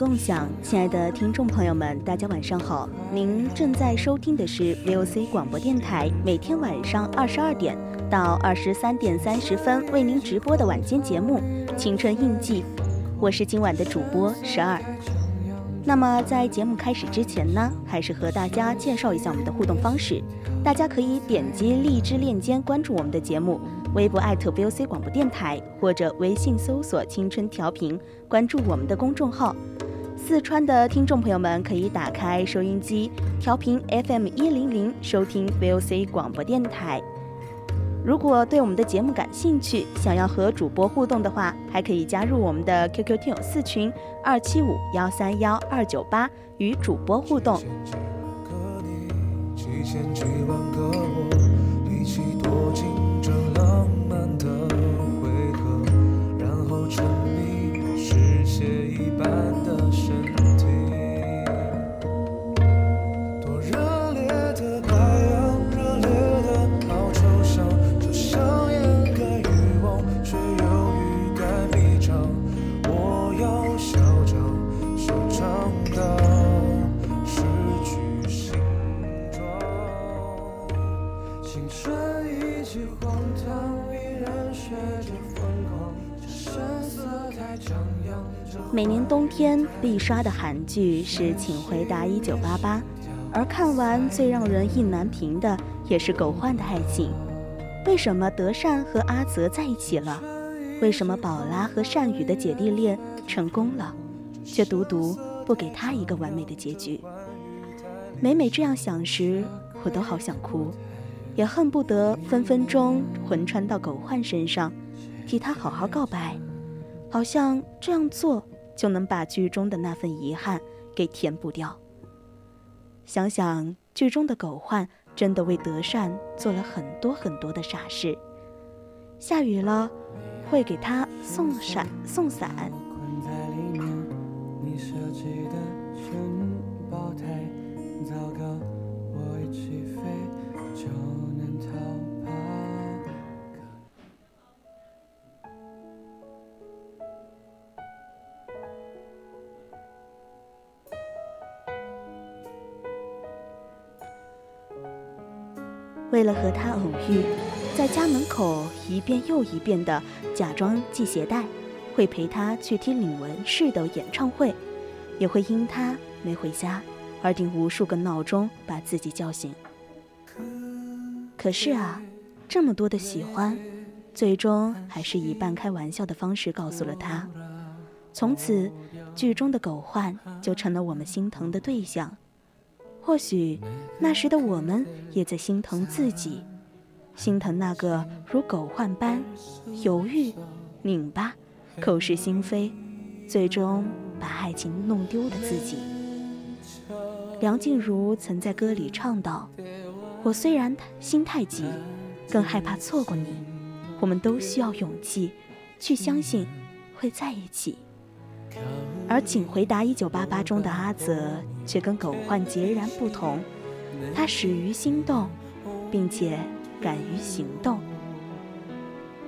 共享，亲爱的听众朋友们，大家晚上好。您正在收听的是 VOC 广播电台，每天晚上二十二点到二十三点三十分为您直播的晚间节目《青春印记》，我是今晚的主播十二。那么在节目开始之前呢，还是和大家介绍一下我们的互动方式，大家可以点击荔枝链接关注我们的节目，微博艾特 VOC 广播电台，或者微信搜索“青春调频”，关注我们的公众号。四川的听众朋友们可以打开收音机，调频 FM 一零零，收听 VOC 广播电台。如果对我们的节目感兴趣，想要和主播互动的话，还可以加入我们的 QQ 听友四群二七五幺三幺二九八，与主播互动。每年冬天必刷的韩剧是《请回答一九八八》，而看完最让人意难平的也是狗焕的爱情。为什么德善和阿泽在一起了？为什么宝拉和善宇的姐弟恋成功了，却独独不给他一个完美的结局？每每这样想时，我都好想哭，也恨不得分分钟魂穿到狗焕身上，替他好好告白，好像这样做就能把剧中的那份遗憾给填补掉。想想剧中的狗焕真的为德善做了很多很多的傻事，下雨了会给他送伞送伞，为了和他偶遇，在家门口一遍又一遍地假装系鞋带，会陪他去听李玟式的演唱会，也会因他没回家而定无数个闹钟把自己叫醒。可是啊，这么多的喜欢，最终还是以半开玩笑的方式告诉了他。从此，剧中的狗焕就成了我们心疼的对象。或许那时的我们也在心疼自己，心疼那个如狗患般犹豫、拧巴、口是心非，最终把爱情弄丢的自己。梁静茹曾在歌里唱道：“我虽然心太急，更害怕错过你。我们都需要勇气，去相信会在一起。”而《请回答一九八八》中的阿泽却跟狗焕截然不同，他始于心动，并且敢于行动。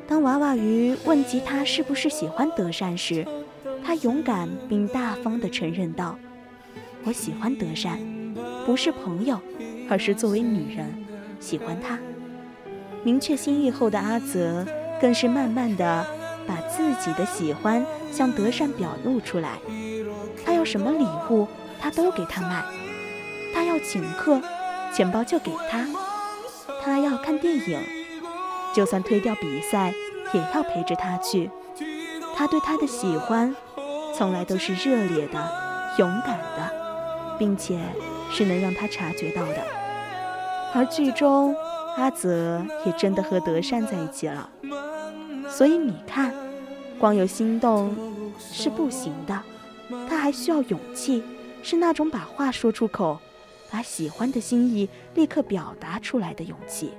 当娃娃鱼问及他是不是喜欢德善时，他勇敢并大方地承认道：“我喜欢德善，不是朋友，而是作为女人喜欢他。”明确心意后的阿泽，更是慢慢地把自己的喜欢向德善表露出来。他要什么礼物，他都给他买；他要请客，钱包就给他；他要看电影，就算推掉比赛，也要陪着他去。他对他的喜欢，从来都是热烈的、勇敢的，并且是能让他察觉到的。而剧中。阿泽也真的和德善在一起了，所以你看，光有心动是不行的，他还需要勇气，是那种把话说出口，把喜欢的心意立刻表达出来的勇气。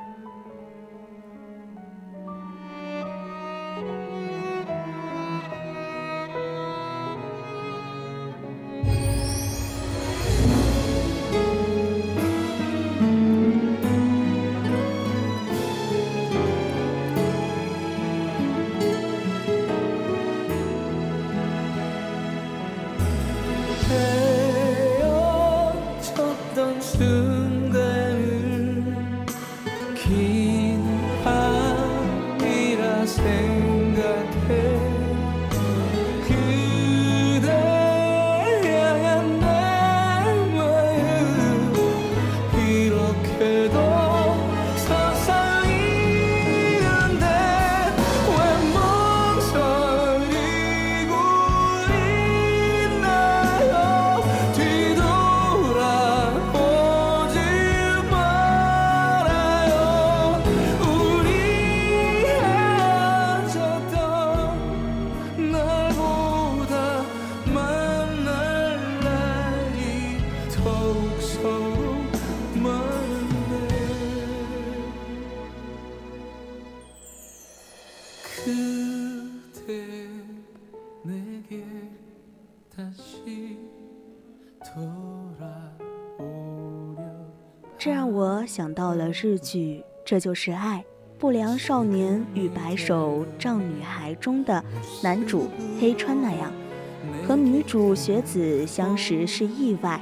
到了日剧《这就是爱》，不良少年与白手杖女孩中的男主黑川那样，和女主雪子相识是意外，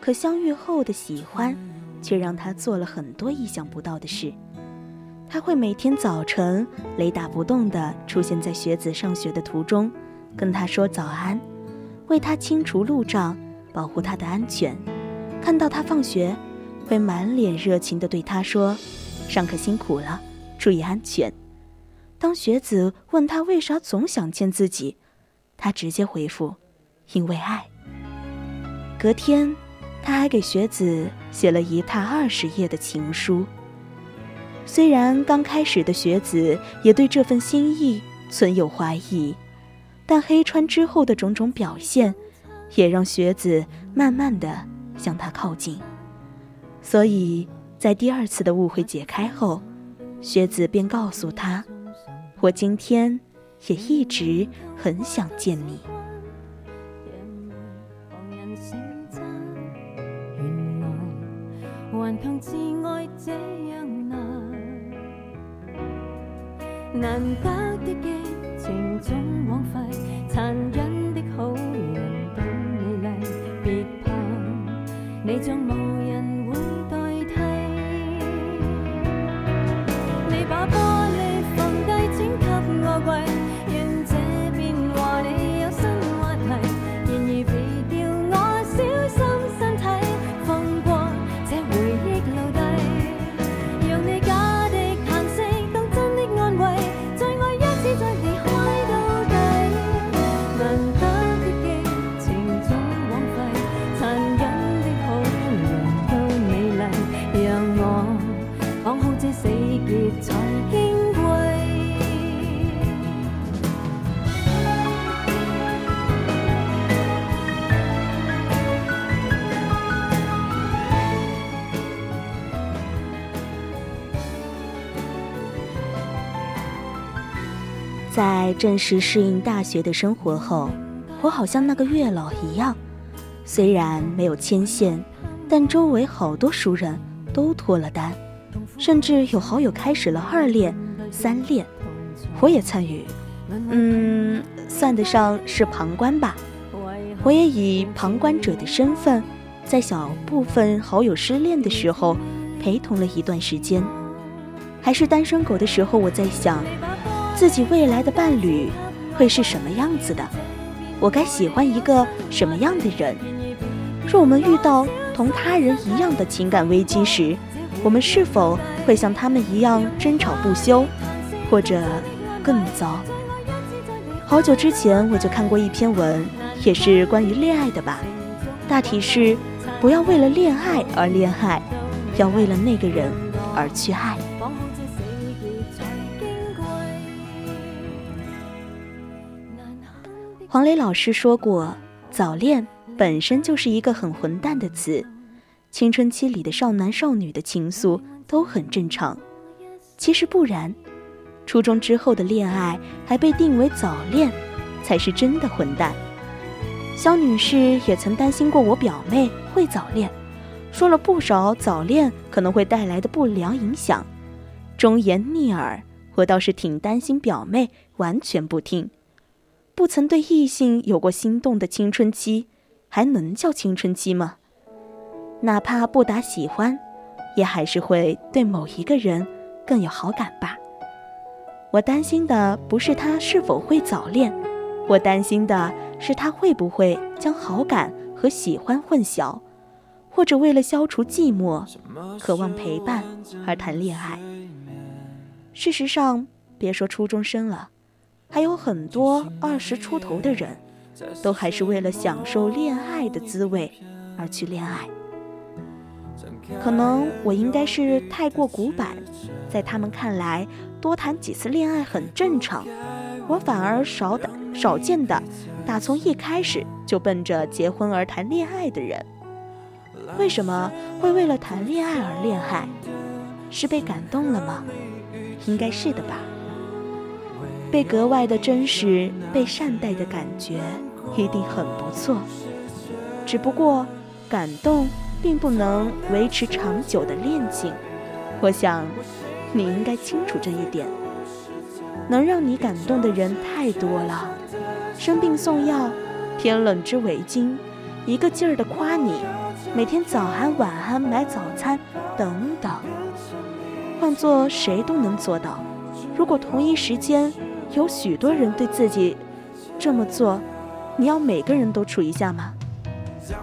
可相遇后的喜欢，却让他做了很多意想不到的事。他会每天早晨雷打不动地出现在雪子上学的途中，跟她说早安，为她清除路障，保护她的安全。看到她放学，会满脸热情地对他说：“上课辛苦了，注意安全。”当学子问他为啥总想见自己，他直接回复：“因为爱。”隔天，他还给学子写了一沓二十页的情书。虽然刚开始的学子也对这份心意存有怀疑，但黑川之后的种种表现，也让学子慢慢的向他靠近。所以在第二次的误会解开后，雪子便告诉他：“我今天也一直很想见你。”难得的激情总枉费，残忍的好人都美丽，别怕，你像无在正式适应大学的生活后，我好像那个月老一样，虽然没有牵线，但周围好多熟人都脱了单，甚至有好友开始了二恋、三恋，我也参与，嗯，算得上是旁观吧。我也以旁观者的身份，在小部分好友失恋的时候，陪同了一段时间。还是单身狗的时候，我在想，自己未来的伴侣会是什么样子的？我该喜欢一个什么样的人？若我们遇到同他人一样的情感危机时，我们是否会像他们一样争吵不休，或者更糟？好久之前我就看过一篇文，也是关于恋爱的吧。大体是：不要为了恋爱而恋爱，要为了那个人而去爱。黄磊老师说过，早恋本身就是一个很混蛋的词。青春期里的少男少女的情愫都很正常，其实不然。初中之后的恋爱还被定为早恋，才是真的混蛋。肖女士也曾担心过我表妹会早恋，说了不少早恋可能会带来的不良影响，忠言逆耳。我倒是挺担心表妹完全不听。不曾对异性有过心动的青春期，还能叫青春期吗？哪怕不打喜欢，也还是会对某一个人更有好感吧。我担心的不是他是否会早恋，我担心的是他会不会将好感和喜欢混淆，或者为了消除寂寞、渴望陪伴而谈恋爱。事实上，别说初中生了。还有很多二十出头的人，都还是为了享受恋爱的滋味而去恋爱。可能我应该是太过古板，在他们看来，多谈几次恋爱很正常。我反而少的少见的，打从一开始就奔着结婚而谈恋爱的人。为什么会为了谈恋爱而恋爱？是被感动了吗？应该是的吧。被格外的真实、被善待的感觉一定很不错。只不过，感动并不能维持长久的恋情。我想，你应该清楚这一点。能让你感动的人太多了，生病送药，天冷织围巾，一个劲儿的夸你，每天早安晚安买早餐，等等。换做谁都能做到。如果同一时间，有许多人对自己这么做，你要每个人都处一下吗？用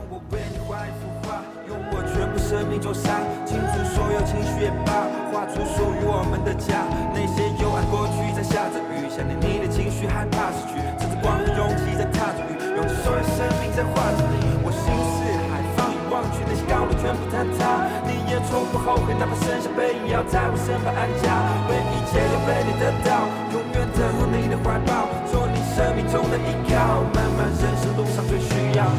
我全部生命做沙，倾注所有情绪也罢，画出属于我们的家。那些幽暗过去在下着雨，想念你的情绪，害怕失去，趁着光和勇气在踏着雨，用尽所有生命在画着你。高楼全部坍塌。你也从不后悔，哪怕剩下背影，要在我身旁安家，为一切都被你得到，永远等候。你的怀抱，做你生命中的依靠，漫漫人生路上最需要。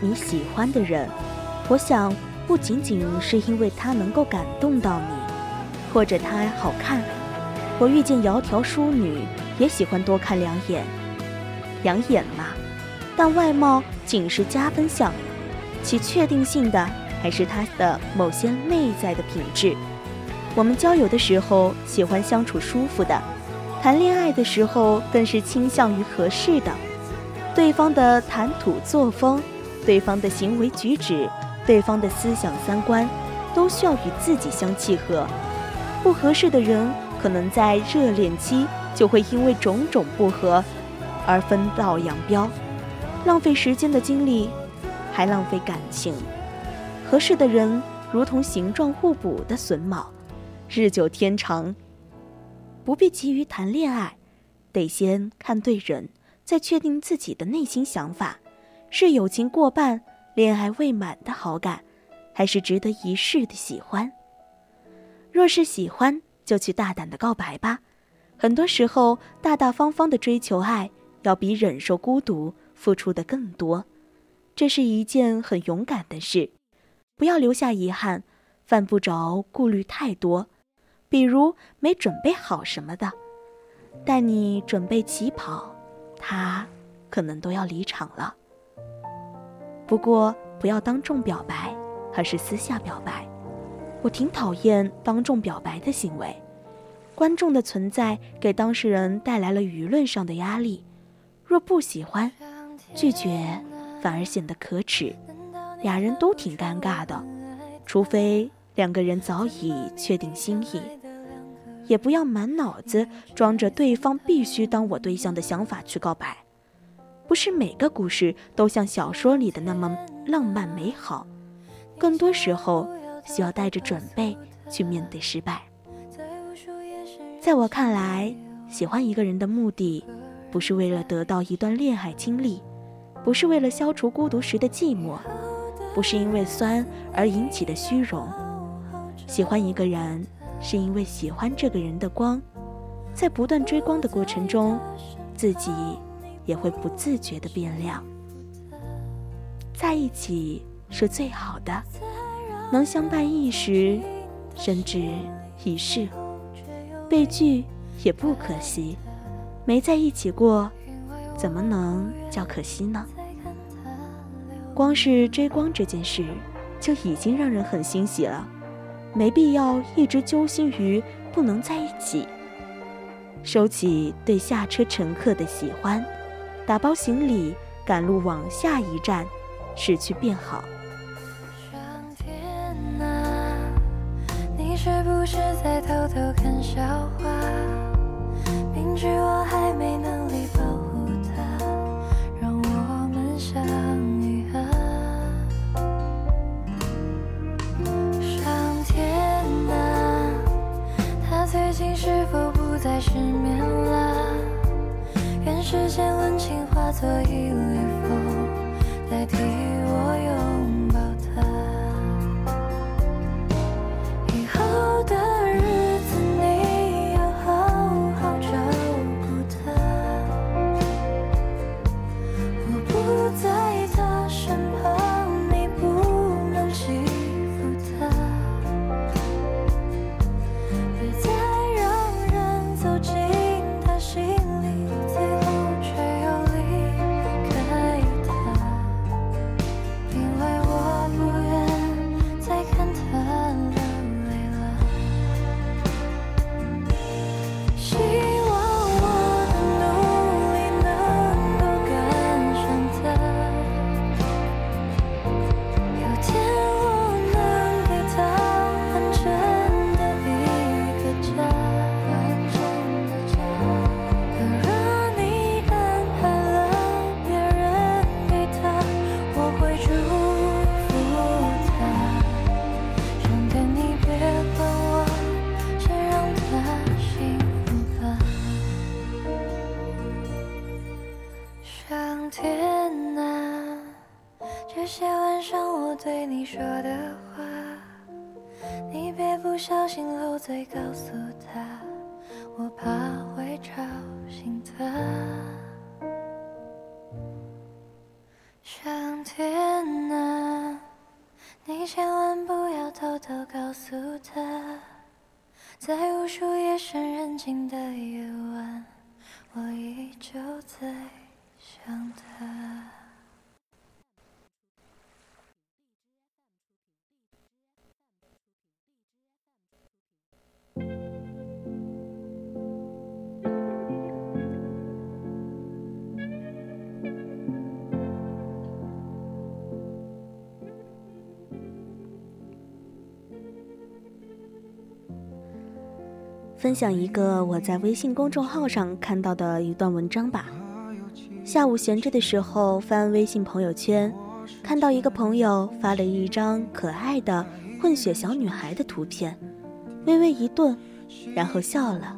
你喜欢的人，我想不仅仅是因为他能够感动到你，或者他好看。我遇见窈窕淑女，也喜欢多看两眼，养眼嘛。但外貌仅是加分项，其确定性的还是他的某些内在的品质。我们交友的时候喜欢相处舒服的，谈恋爱的时候更是倾向于合适的。对方的谈吐作风，对方的行为举止，对方的思想三观，都需要与自己相契合。不合适的人，可能在热恋期就会因为种种不合而分道扬镳，浪费时间的精力，还浪费感情。合适的人如同形状互补的榫卯，日久天长。不必急于谈恋爱，得先看对人。再确定自己的内心想法，是友情过半、恋爱未满的好感，还是值得一试的喜欢？若是喜欢，就去大胆的告白吧。很多时候，大大方方的追求爱，要比忍受孤独付出的更多。这是一件很勇敢的事，不要留下遗憾，犯不着顾虑太多，比如没准备好什么的。待你准备起跑，他可能都要离场了。不过不要当众表白，而是私下表白。我挺讨厌当众表白的行为。观众的存在给当事人带来了舆论上的压力，若不喜欢，拒绝反而显得可耻，俩人都挺尴尬的。除非两个人早已确定心意，也不要满脑子装着对方必须当我对象的想法去告白。不是每个故事都像小说里的那么浪漫美好，更多时候需要带着准备去面对失败。在我看来，喜欢一个人的目的，不是为了得到一段恋爱经历，不是为了消除孤独时的寂寞，不是因为酸而引起的虚荣。喜欢一个人，是因为喜欢这个人的光，在不断追光的过程中，自己也会不自觉的变亮。在一起是最好的，能相伴一时，甚至一世。被拒也不可惜，没在一起过，怎么能叫可惜呢？光是追光这件事，就已经让人很欣喜了，没必要一直揪心于不能在一起。收起对下车乘客的喜欢，打包行李赶路往下一站，驶去便好。上天呐。你是不是在偷偷看笑话？明知我还没能所以说的话，你别不小心漏嘴告诉他，我怕。分享一个我在微信公众号上看到的一段文章吧。下午闲着的时候翻微信朋友圈，看到一个朋友发了一张可爱的混血小女孩的图片，微微一顿，然后笑了。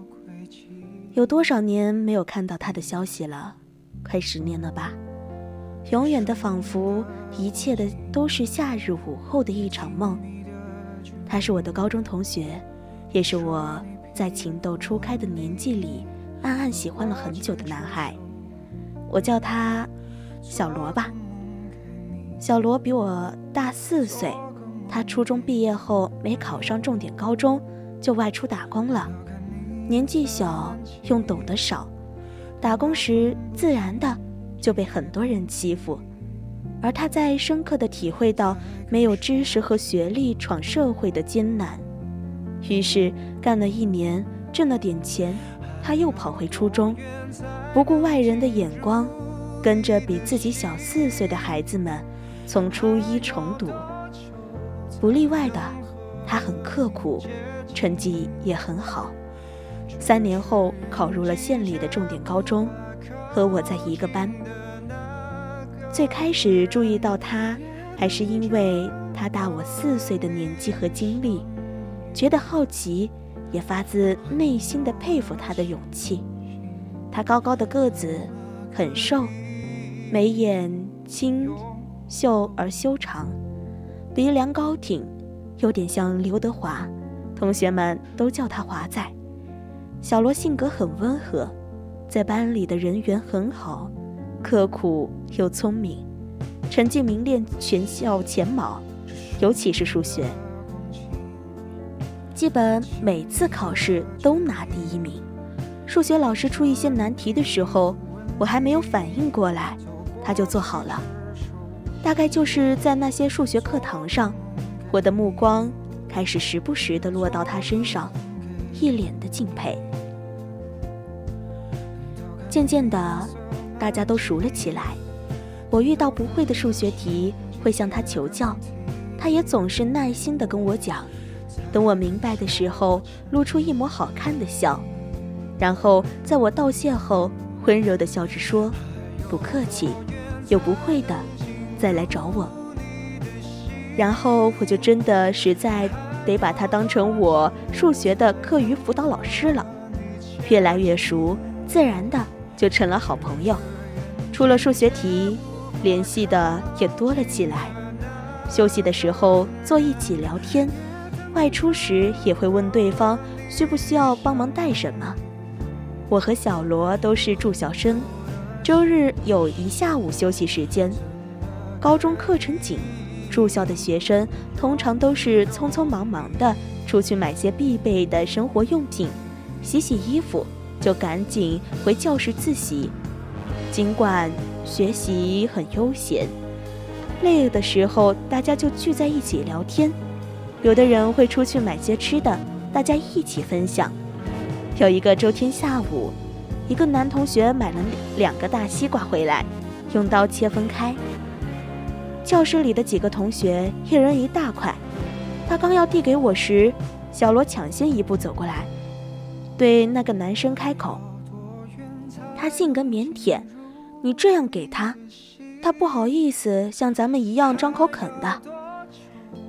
有多少年没有看到她的消息了？快十年了吧。永远的仿佛一切的都是夏日午后的一场梦。他是我的高中同学，也是我在情窦初开的年纪里暗暗喜欢了很久的男孩。我叫他小罗吧。小罗比我大四岁，他初中毕业后没考上重点高中，就外出打工了。年纪小又懂得少，打工时自然的就被很多人欺负。而他在深刻的体会到没有知识和学历闯社会的艰难，于是干了一年，挣了点钱，他又跑回初中，不顾外人的眼光，跟着比自己小四岁的孩子们。从初一重读，不例外的，他很刻苦，成绩也很好。三年后考入了县里的重点高中，和我在一个班。最开始注意到他，还是因为他大我四岁的年纪和经历，觉得好奇，也发自内心的佩服他的勇气。他高高的个子，很瘦，眉眼清。秀而修长，鼻梁高挺，有点像刘德华，同学们都叫他华仔。小罗性格很温和，在班里的人缘很好，刻苦又聪明，成绩名列全校前茅，尤其是数学，基本每次考试都拿第一名。数学老师出一些难题的时候，我还没有反应过来，他就做好了。大概就是在那些数学课堂上，我的目光开始时不时地落到他身上，一脸的敬佩。渐渐的，大家都熟了起来。我遇到不会的数学题，会向他求教，他也总是耐心地跟我讲。等我明白的时候，露出一抹好看的笑，然后在我道谢后，温柔地笑着说：“不客气，有不会的。”再来找我，然后我就真的实在得把他当成我数学的课余辅导老师了。越来越熟，自然的就成了好朋友。除了数学题，联系的也多了起来。休息的时候坐一起聊天，外出时也会问对方需不需要帮忙带什么。我和小罗都是住校生，周日有一下午休息时间。高中课程紧，住校的学生通常都是匆匆忙忙的出去买些必备的生活用品，洗洗衣服就赶紧回教室自习。尽管学习很悠闲，累了的时候大家就聚在一起聊天。有的人会出去买些吃的，大家一起分享。有一个周天下午，一个男同学买了两个大西瓜回来，用刀切分开。教室里的几个同学一人一大块，他刚要递给我时，小罗抢先一步走过来，对那个男生开口。他性格腼腆，你这样给他，他不好意思像咱们一样张口啃的。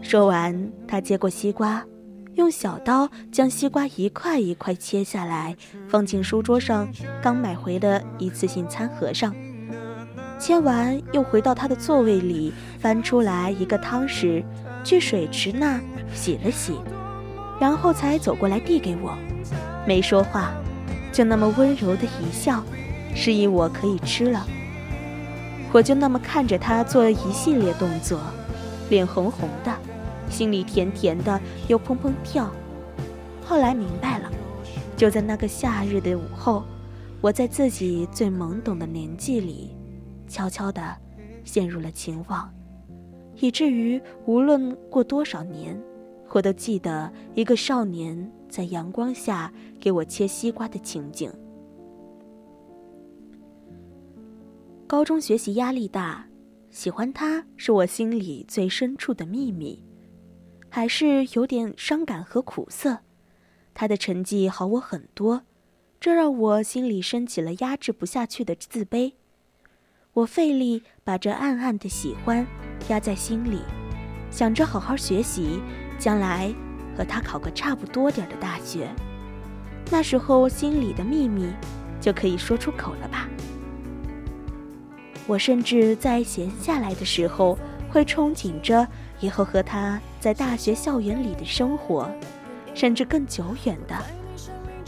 说完，他接过西瓜，用小刀将西瓜一块一块切下来，放进书桌上刚买回的一次性餐盒上。切完，又回到他的座位里，翻出来一个汤匙，去水池那洗了洗，然后才走过来递给我，没说话，就那么温柔的一笑，示意我可以吃了。我就那么看着他做一系列动作，脸红红的，心里甜甜的又砰砰跳。后来明白了，就在那个夏日的午后，我在自己最懵懂的年纪里。悄悄地陷入了情网，以至于无论过多少年，我都记得一个少年在阳光下给我切西瓜的情景。高中学习压力大，喜欢他是我心里最深处的秘密，还是有点伤感和苦涩。他的成绩好我很多，这让我心里升起了压制不下去的自卑。我费力把这暗暗的喜欢压在心里，想着好好学习，将来和他考个差不多点的大学。那时候心里的秘密就可以说出口了吧。我甚至在闲下来的时候，会憧憬着以后和他在大学校园里的生活，甚至更久远的。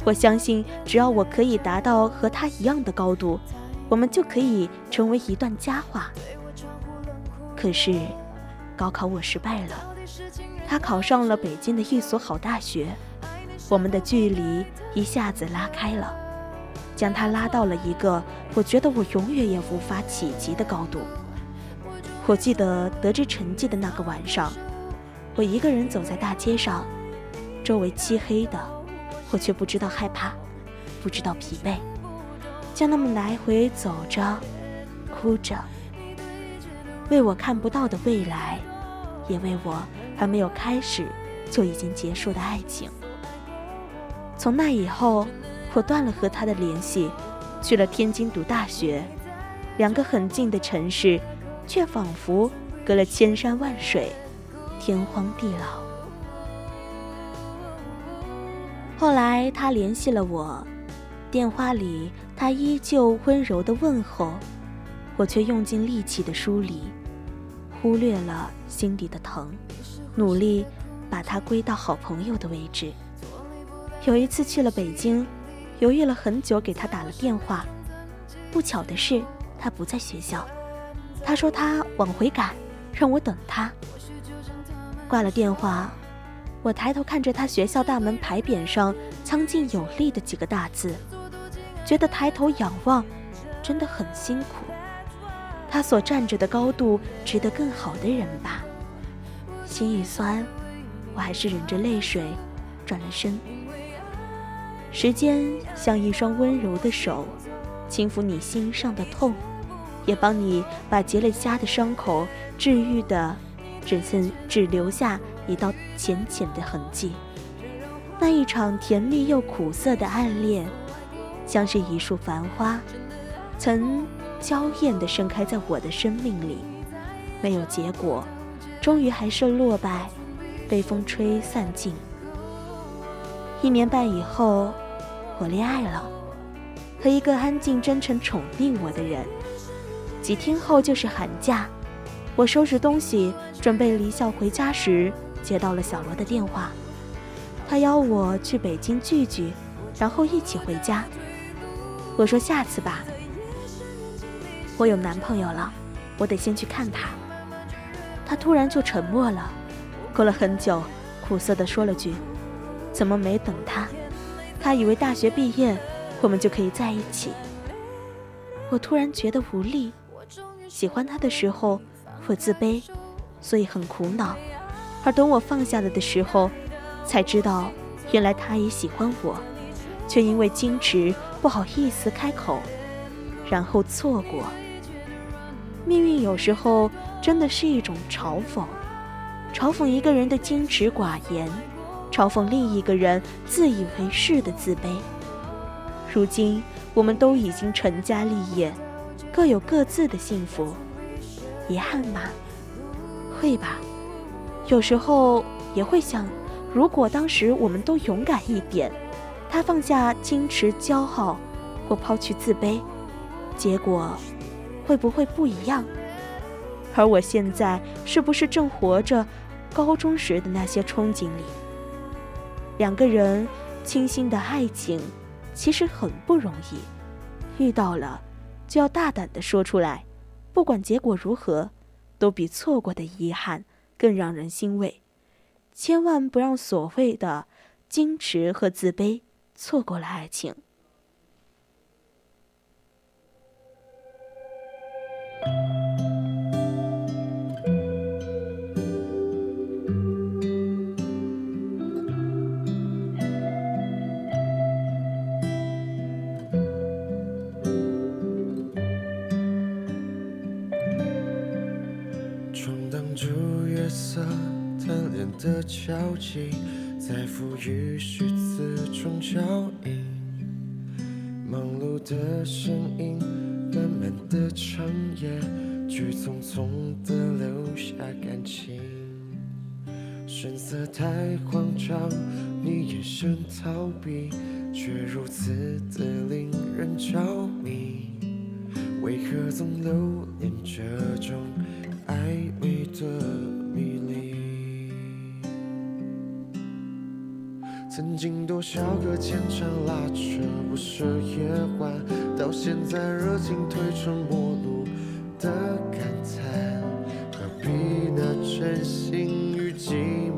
我相信，只要我可以达到和他一样的高度，我们就可以成为一段佳话。可是，高考我失败了，他考上了北京的一所好大学，我们的距离一下子拉开了，将他拉到了一个我觉得我永远也无法企及的高度。我记得得知成绩的那个晚上，我一个人走在大街上，周围漆黑的。我却不知道害怕，不知道疲惫，就那么来回走着，哭着，为我看不到的未来，也为我还没有开始就已经结束的爱情。从那以后，我断了和他的联系，去了天津读大学，两个很近的城市，却仿佛隔了千山万水，天荒地老。后来他联系了我，电话里他依旧温柔的问候，我却用尽力气的疏离，忽略了心底的疼，努力把他归到好朋友的位置。有一次去了北京，犹豫了很久，给他打了电话，不巧的是他不在学校，他说他往回赶，让我等他。挂了电话。我抬头看着他学校大门牌匾上苍劲有力的几个大字，觉得抬头仰望真的很辛苦。他所站着的高度值得更好的人吧。心一酸，我还是忍着泪水转了身。时间像一双温柔的手，轻抚你心上的痛，也帮你把结了痂的伤口治愈的，只剩只留下。一道浅浅的痕迹，那一场甜蜜又苦涩的暗恋，像是一束繁花，曾娇艳地盛开在我的生命里，没有结果，终于还是落败，被风吹散尽。一年半以后，我恋爱了，和一个安静、真诚、宠溺我的人。几天后就是寒假，我收拾东西准备离校回家时。接到了小罗的电话，他邀我去北京聚聚，然后一起回家。我说下次吧，我有男朋友了，我得先去看他。他突然就沉默了，过了很久，苦涩地说了句：“怎么没等他？他以为大学毕业我们就可以在一起。”我突然觉得无力，喜欢他的时候我自卑，所以很苦恼。而等我放下了的时候，才知道，原来他也喜欢我，却因为矜持不好意思开口，然后错过。命运有时候真的是一种嘲讽，嘲讽一个人的矜持寡言，嘲讽另一个人自以为是的自卑。如今我们都已经成家立业，各有各自的幸福，遗憾吗？会吧。有时候也会想，如果当时我们都勇敢一点，他放下矜持骄傲，或抛去自卑，结果会不会不一样？而我现在是不是正活着高中时的那些憧憬里？两个人倾心的爱情其实很不容易，遇到了就要大胆的说出来，不管结果如何，都比错过的遗憾。更让人欣慰，千万不让所谓的矜持和自卑错过了爱情。月色贪恋的交集，在浮云虚词中交映。忙碌的身影，慢慢的长夜，去匆匆地留下感情。神色太慌张，你眼神逃避，却如此地令人着迷。为何总留恋这种？暧昧的迷离。曾经多少个牵肠拉扯，不舍夜晚，到现在热情褪成陌路的感叹，何必拿真心与寂寞？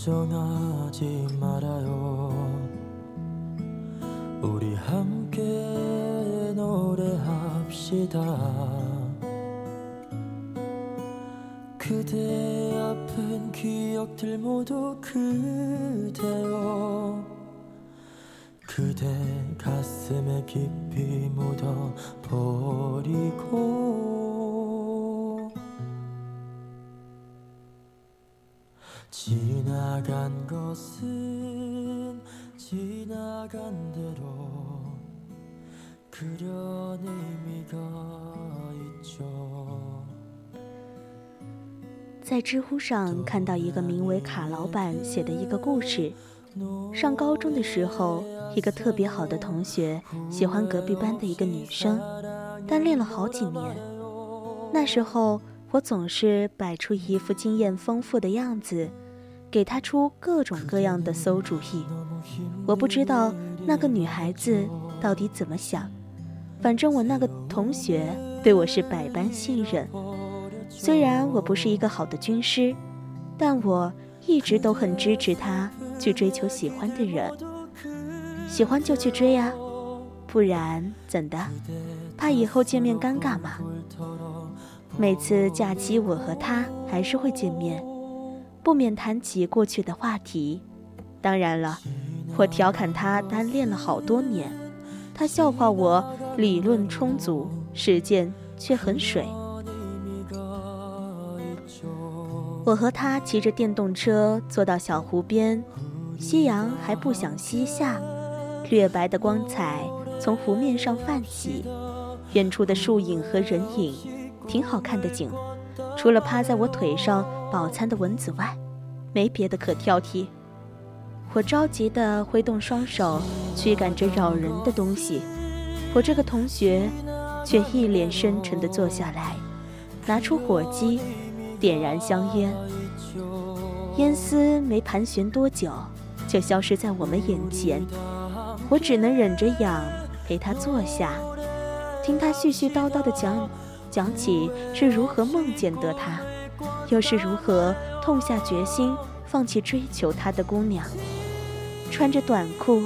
걱정하지 말아요. 우리 함께 노래합시다. 그대 아픈 기억들 모두 그대요. 그대 가슴에 깊이 묻어 보 在知乎上看到一个名为卡老板写的一个故事上高中的时候一个特别好的同学喜欢隔壁班的一个女生单恋了好几年。那时候我总是摆出一副经验丰富的样子给他出各种各样的馊主意。我不知道那个女孩子到底怎么想，反正我那个同学对我是百般信任。虽然我不是一个好的军师，但我一直都很支持他去追求喜欢的人。喜欢就去追啊，不然怎的？怕以后见面尴尬吗？每次假期我和他还是会见面，不免谈起过去的话题。当然了，我调侃他单恋了好多年，他笑话我理论充足，实践却很水。我和他骑着电动车坐到小湖边，夕阳还不想西下，略白的光彩从湖面上泛起，远处的树影和人影，挺好看的景。除了趴在我腿上饱餐的蚊子外，没别的可挑剔。我着急地挥动双手驱赶着扰人的东西，我这个同学却一脸深沉地坐下来，拿出火机。点燃香烟，烟丝没盘旋多久，就消失在我们眼前。我只能忍着痒，陪他坐下，听他絮絮叨叨的讲，讲起是如何梦见得他，又是如何痛下决心放弃追求他的姑娘。穿着短裤，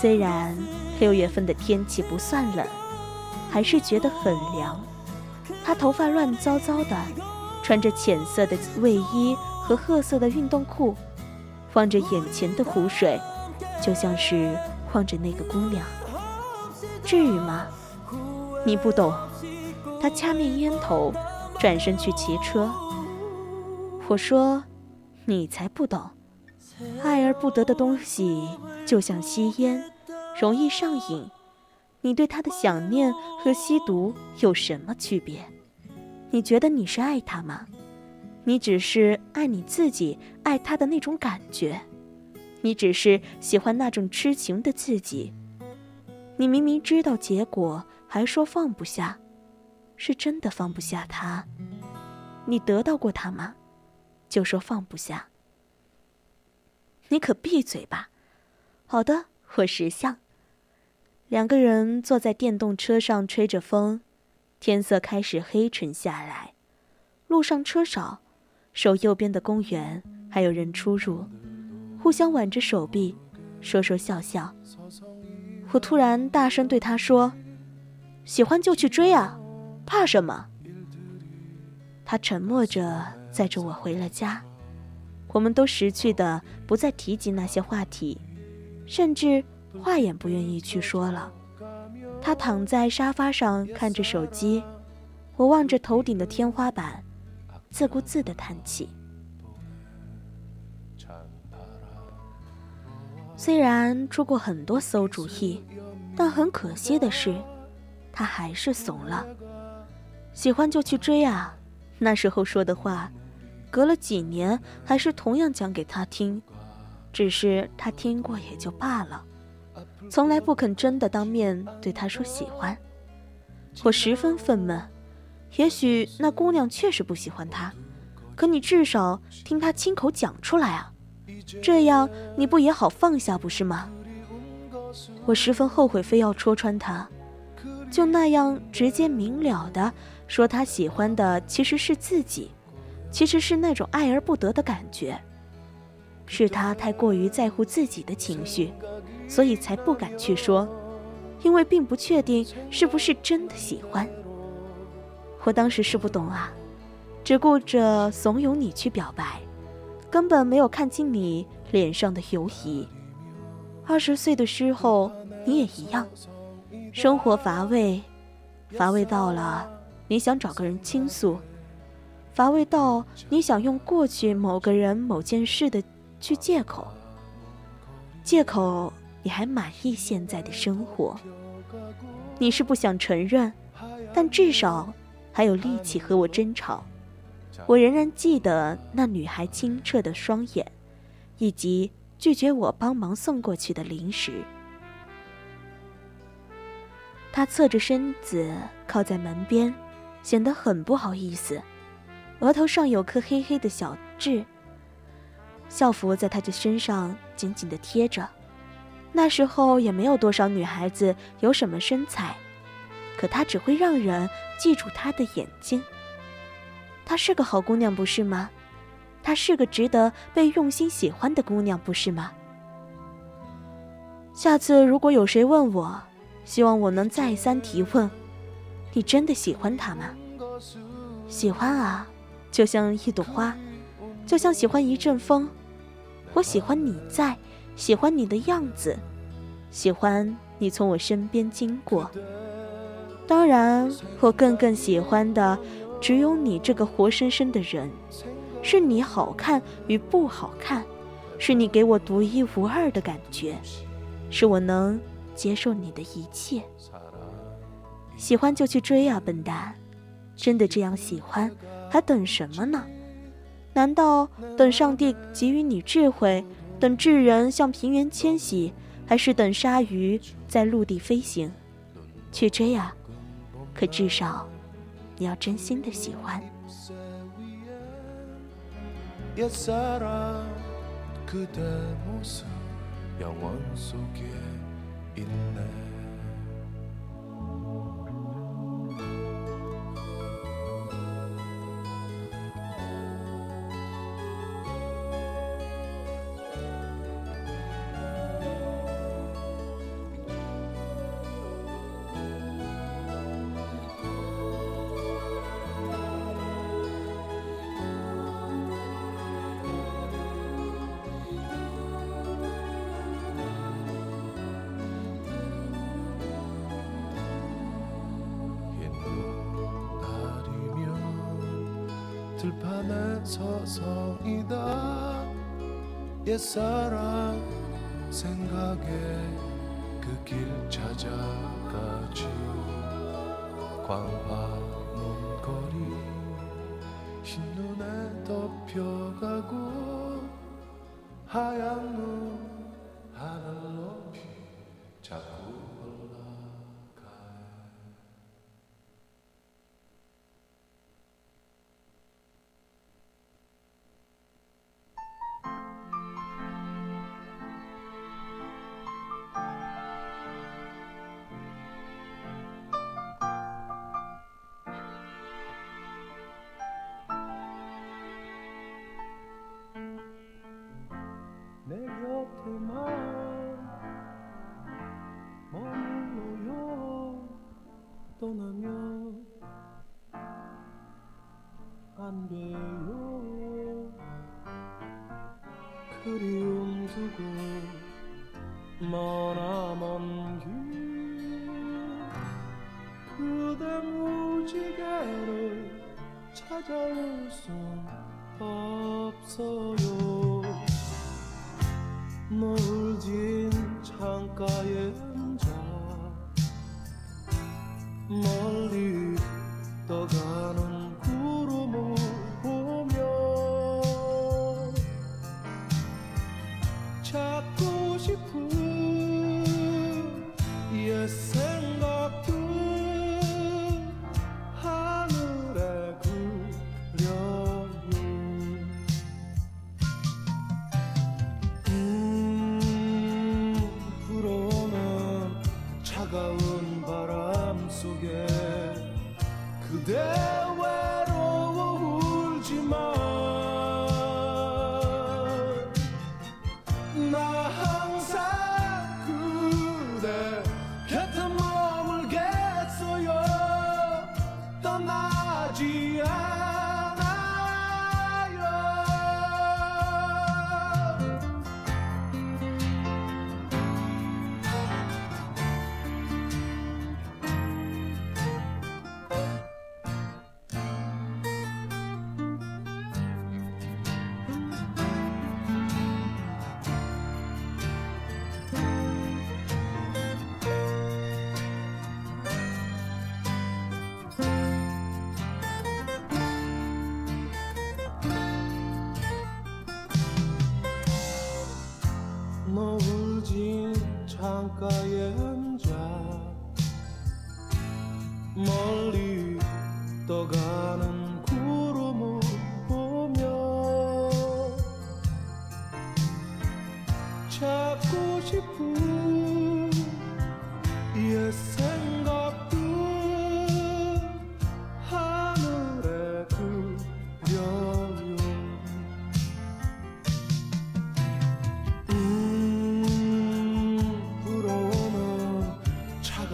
虽然六月份的天气不算冷，还是觉得很凉。他头发乱糟糟的。穿着浅色的卫衣和褐色的运动裤，望着眼前的湖水，就像是望着那个姑娘。至于吗？你不懂。他掐灭烟头，转身去骑车。我说：“你才不懂。爱而不得的东西，就像吸烟，容易上瘾。你对他的想念和吸毒有什么区别？”你觉得你是爱他吗？你只是爱你自己，爱他的那种感觉。你只是喜欢那种痴情的自己。你明明知道结果，还说放不下，是真的放不下他。你得到过他吗？就说放不下。你可闭嘴吧！好的，我识相。两个人坐在电动车上，吹着风。天色开始黑沉下来，路上车少，守右边的公园还有人出入，互相挽着手臂，说说笑笑。我突然大声对他说：“喜欢就去追啊，怕什么？”他沉默着载着我回了家，我们都识趣的不再提及那些话题，甚至话也不愿意去说了。他躺在沙发上看着手机，我望着头顶的天花板，自顾自地叹气。虽然出过很多馊主意，但很可惜的是，他还是怂了。喜欢就去追啊！那时候说的话，隔了几年还是同样讲给他听，只是他听过也就罢了。从来不肯真的当面对他说喜欢，我十分愤懑。也许那姑娘确实不喜欢他，可你至少听他亲口讲出来啊，这样你不也好放下不是吗？我十分后悔非要戳穿他，就那样直接明了的说他喜欢的其实是自己，其实是那种爱而不得的感觉，是他太过于在乎自己的情绪。所以才不敢去说，因为并不确定是不是真的喜欢。我当时是不懂啊，只顾着怂恿你去表白，根本没有看清你脸上的犹疑。二十岁的时候你也一样，生活乏味，乏味到了你想找个人倾诉，乏味到你想用过去某个人某件事的去借口，借口。你还满意现在的生活？你是不想承认，但至少还有力气和我争吵。我仍然记得那女孩清澈的双眼，以及拒绝我帮忙送过去的零食。她侧着身子靠在门边，显得很不好意思，额头上有颗黑黑的小痣。校服在她的身上紧紧地贴着。那时候也没有多少女孩子有什么身材，可她只会让人记住她的眼睛。她是个好姑娘，不是吗？她是个值得被用心喜欢的姑娘，不是吗？下次如果有谁问我，希望我能再三提问：你真的喜欢她吗？喜欢啊，就像一朵花，就像喜欢一阵风。我喜欢你在，喜欢你的样子，喜欢你从我身边经过。当然，我更更喜欢的。只有你这个活生生的人，是你好看与不好看，是你给我独一无二的感觉，是我能接受你的一切。喜欢就去追啊，笨蛋！真的这样喜欢，还等什么呢？难道等上帝给予你智慧，等智人向平原迁徙，还是等鲨鱼在陆地飞行？去追啊！可至少。你要真心的喜欢。 서성이다. 옛사랑 생각에 그 길 찾아가지. 광화문 거리 흰눈에 덮여가고 하얀 눈 하늘 높이 자꾸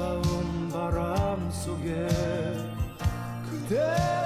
차가운 바람 속에 그대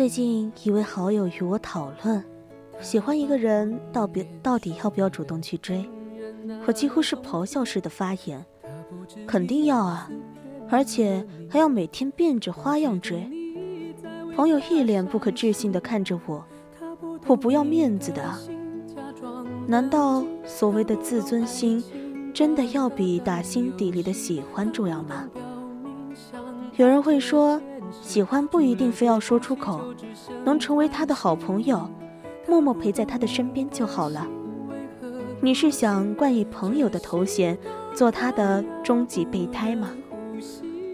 最近一位好友与我讨论，喜欢一个人到别到底要不要主动去追？我几乎是咆哮式的发言，肯定要啊，而且还要每天变着花样追。朋友一脸不可置信的看着我，我不要面子的。难道所谓的自尊心，真的要比打心底里的喜欢重要吗？有人会说，喜欢不一定非要说出口，能成为他的好朋友，默默陪在他的身边就好了。你是想冠以朋友的头衔，做他的终极备胎吗？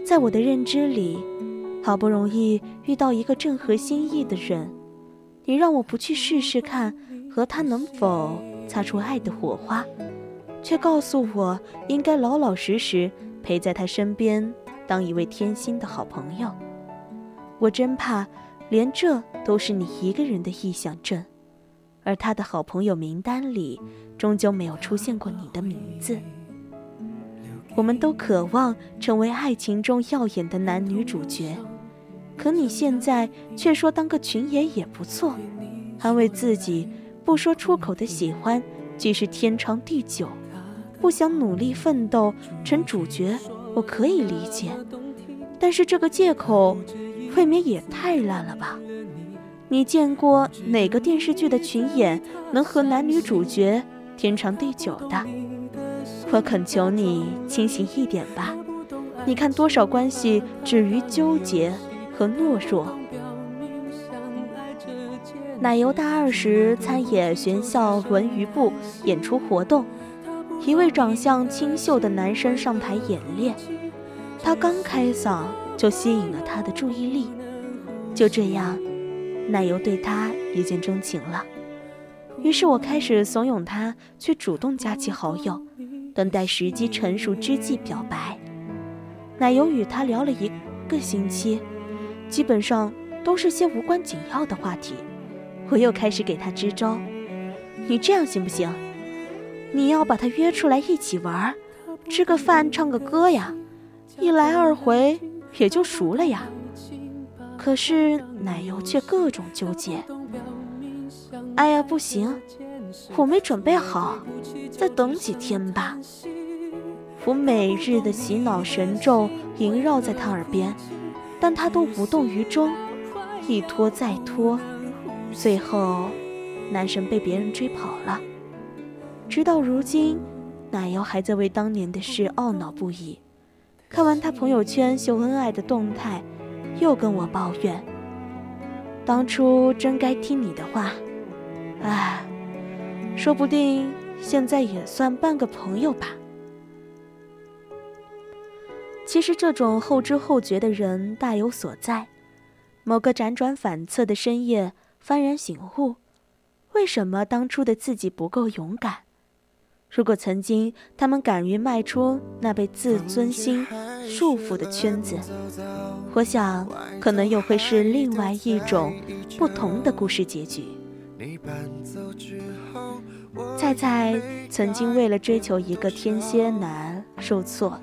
在我的认知里，好不容易遇到一个正合心意的人，你让我不去试试看，和他能否擦出爱的火花，却告诉我应该老老实实陪在他身边，当一位贴心的好朋友。我真怕，连这都是你一个人的臆想症，而他的好朋友名单里，终究没有出现过你的名字。我们都渴望成为爱情中耀眼的男女主角，可你现在却说当个群演也不错，安慰自己不说出口的喜欢即是天长地久，不想努力奋斗成主角，我可以理解，但是这个借口未免也太烂了吧？你见过哪个电视剧的群演能和男女主角天长地久的？我恳求你清醒一点吧！你看多少关系止于纠结和懦弱。奶油大二时参演学校文娱部演出活动，一位长相清秀的男生上台演练，他刚开嗓就吸引了他的注意力，就这样，奶油对他一见钟情了。于是我开始怂恿他去主动加其好友，等待时机成熟之际表白。奶油与他聊了一个星期，基本上都是些无关紧要的话题。我又开始给他支招：“你这样行不行？你要把他约出来一起玩，吃个饭，唱个歌呀，一来二回也就熟了呀。”可是奶油却各种纠结。哎呀，不行，我没准备好，再等几天吧。我每日的洗脑神咒萦绕在他耳边，但他都无动于衷，一拖再拖，最后男神被别人追跑了。直到如今，奶油还在为当年的事懊恼不已。看完他朋友圈秀恩爱的动态，又跟我抱怨：当初真该听你的话。唉，说不定现在也算半个朋友吧。其实这种后知后觉的人大有所在。某个辗转反侧的深夜，幡然醒悟：为什么当初的自己不够勇敢？如果曾经他们敢于迈出那被自尊心束缚的圈子，我想，可能又会是另外一种不同的故事结局。菜菜曾经为了追求一个天蝎男受挫，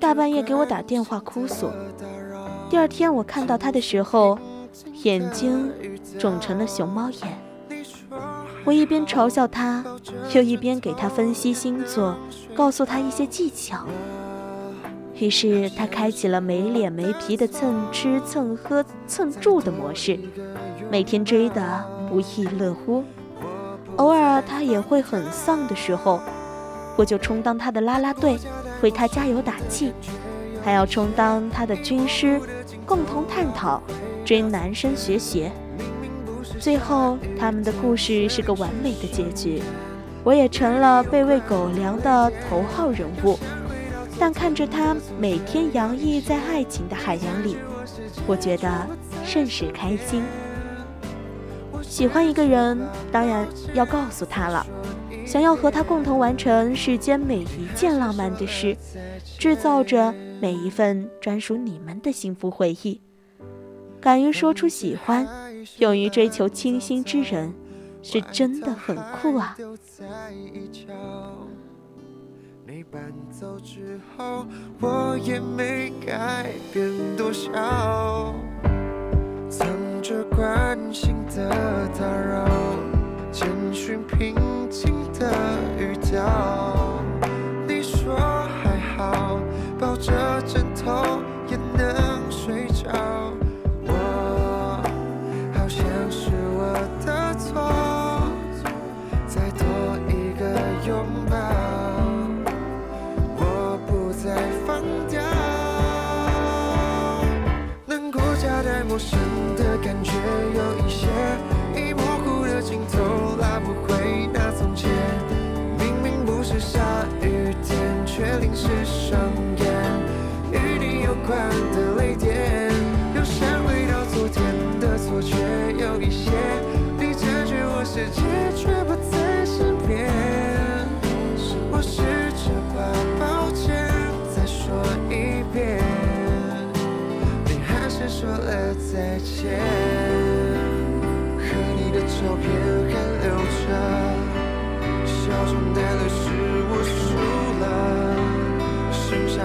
大半夜给我打电话哭诉。第二天我看到他的时候，眼睛肿成了熊猫眼。我一边嘲笑他，又一边给他分析星座，告诉他一些技巧。于是他开启了没脸没皮的蹭吃蹭喝蹭住的模式，每天追得不亦乐乎。偶尔他也会很丧的时候，我就充当他的拉拉队，为他加油打气，还要充当他的军师，共同探讨追男生学学。最后他们的故事是个完美的结局，我也成了被喂狗粮的头号人物。但看着他每天洋溢在爱情的海洋里，我觉得甚是开心。喜欢一个人，当然要告诉他了。想要和他共同完成世间每一件浪漫的事，制造着每一份专属你们的幸福回忆。敢于说出喜欢，勇于追求倾心之人，是真的很酷啊！你搬走之后，我也没改变多少。藏着关心的打扰，简讯平静的语调。你说还好，抱着枕头也能睡着。下雨天，却淋湿双眼。与你有关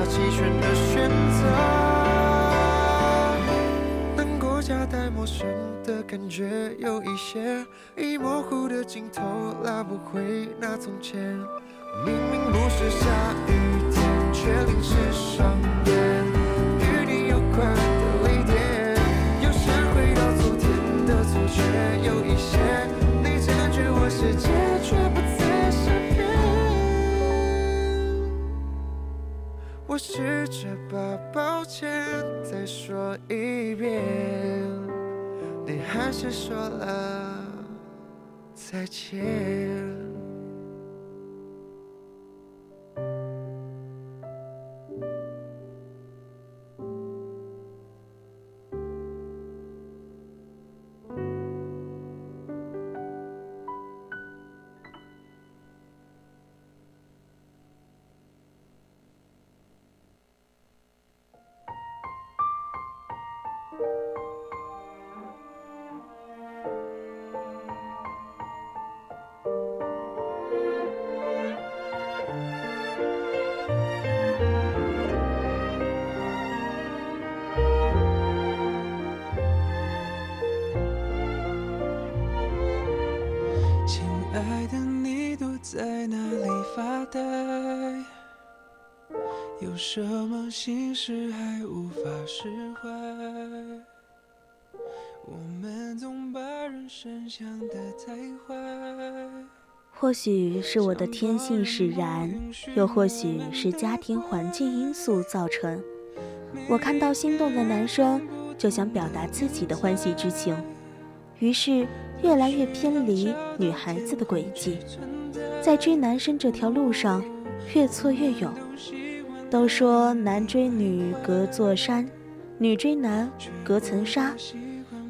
弃权的选择。难过夹带陌生的感觉，有一些已模糊的镜头，拉不回那从前。明明不是下雨天，却淋湿双眼。与你有关的泪点，又想回到昨天的错觉，有一些你占据我世界，却不我试着把抱歉再说一遍，你还是说了再见。或许是我的天性使然，又或许是家庭环境因素造成。我看到心动的男生，就想表达自己的欢喜之情，于是越来越偏离女孩子的轨迹，在追男生这条路上越挫越勇。都说男追女隔座山，女追男隔层纱，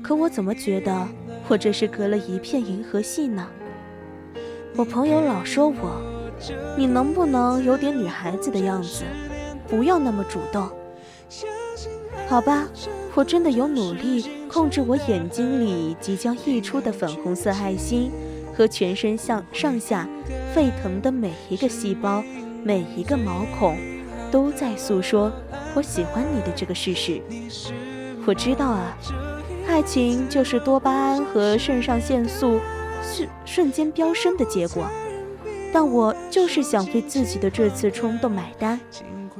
可我怎么觉得或者是隔了一片银河系呢？我朋友老说我，你能不能有点女孩子的样子，不要那么主动？好吧，我真的有努力控制我眼睛里即将溢出的粉红色爱心，和全身向上下沸腾的每一个细胞、每一个毛孔。都在诉说我喜欢你的这个事实。我知道啊，爱情就是多巴胺和肾上腺素瞬瞬间飙升的结果。但我就是想为自己的这次冲动买单，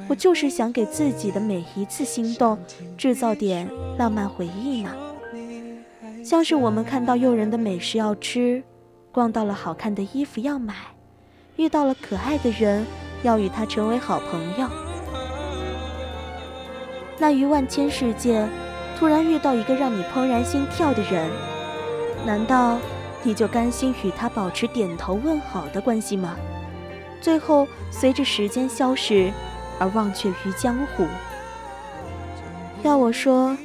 我就是想给自己的每一次心动制造点浪漫回忆呢。像是我们看到诱人的美食要吃，逛到了好看的衣服要买，遇到了可爱的人。要与他成为好朋友。那于万千世界，突然遇到一个让你怦然心跳的人，难道你就甘心与他保持点头问好的关系吗？最后随着时间消逝而忘却于江湖？要我说，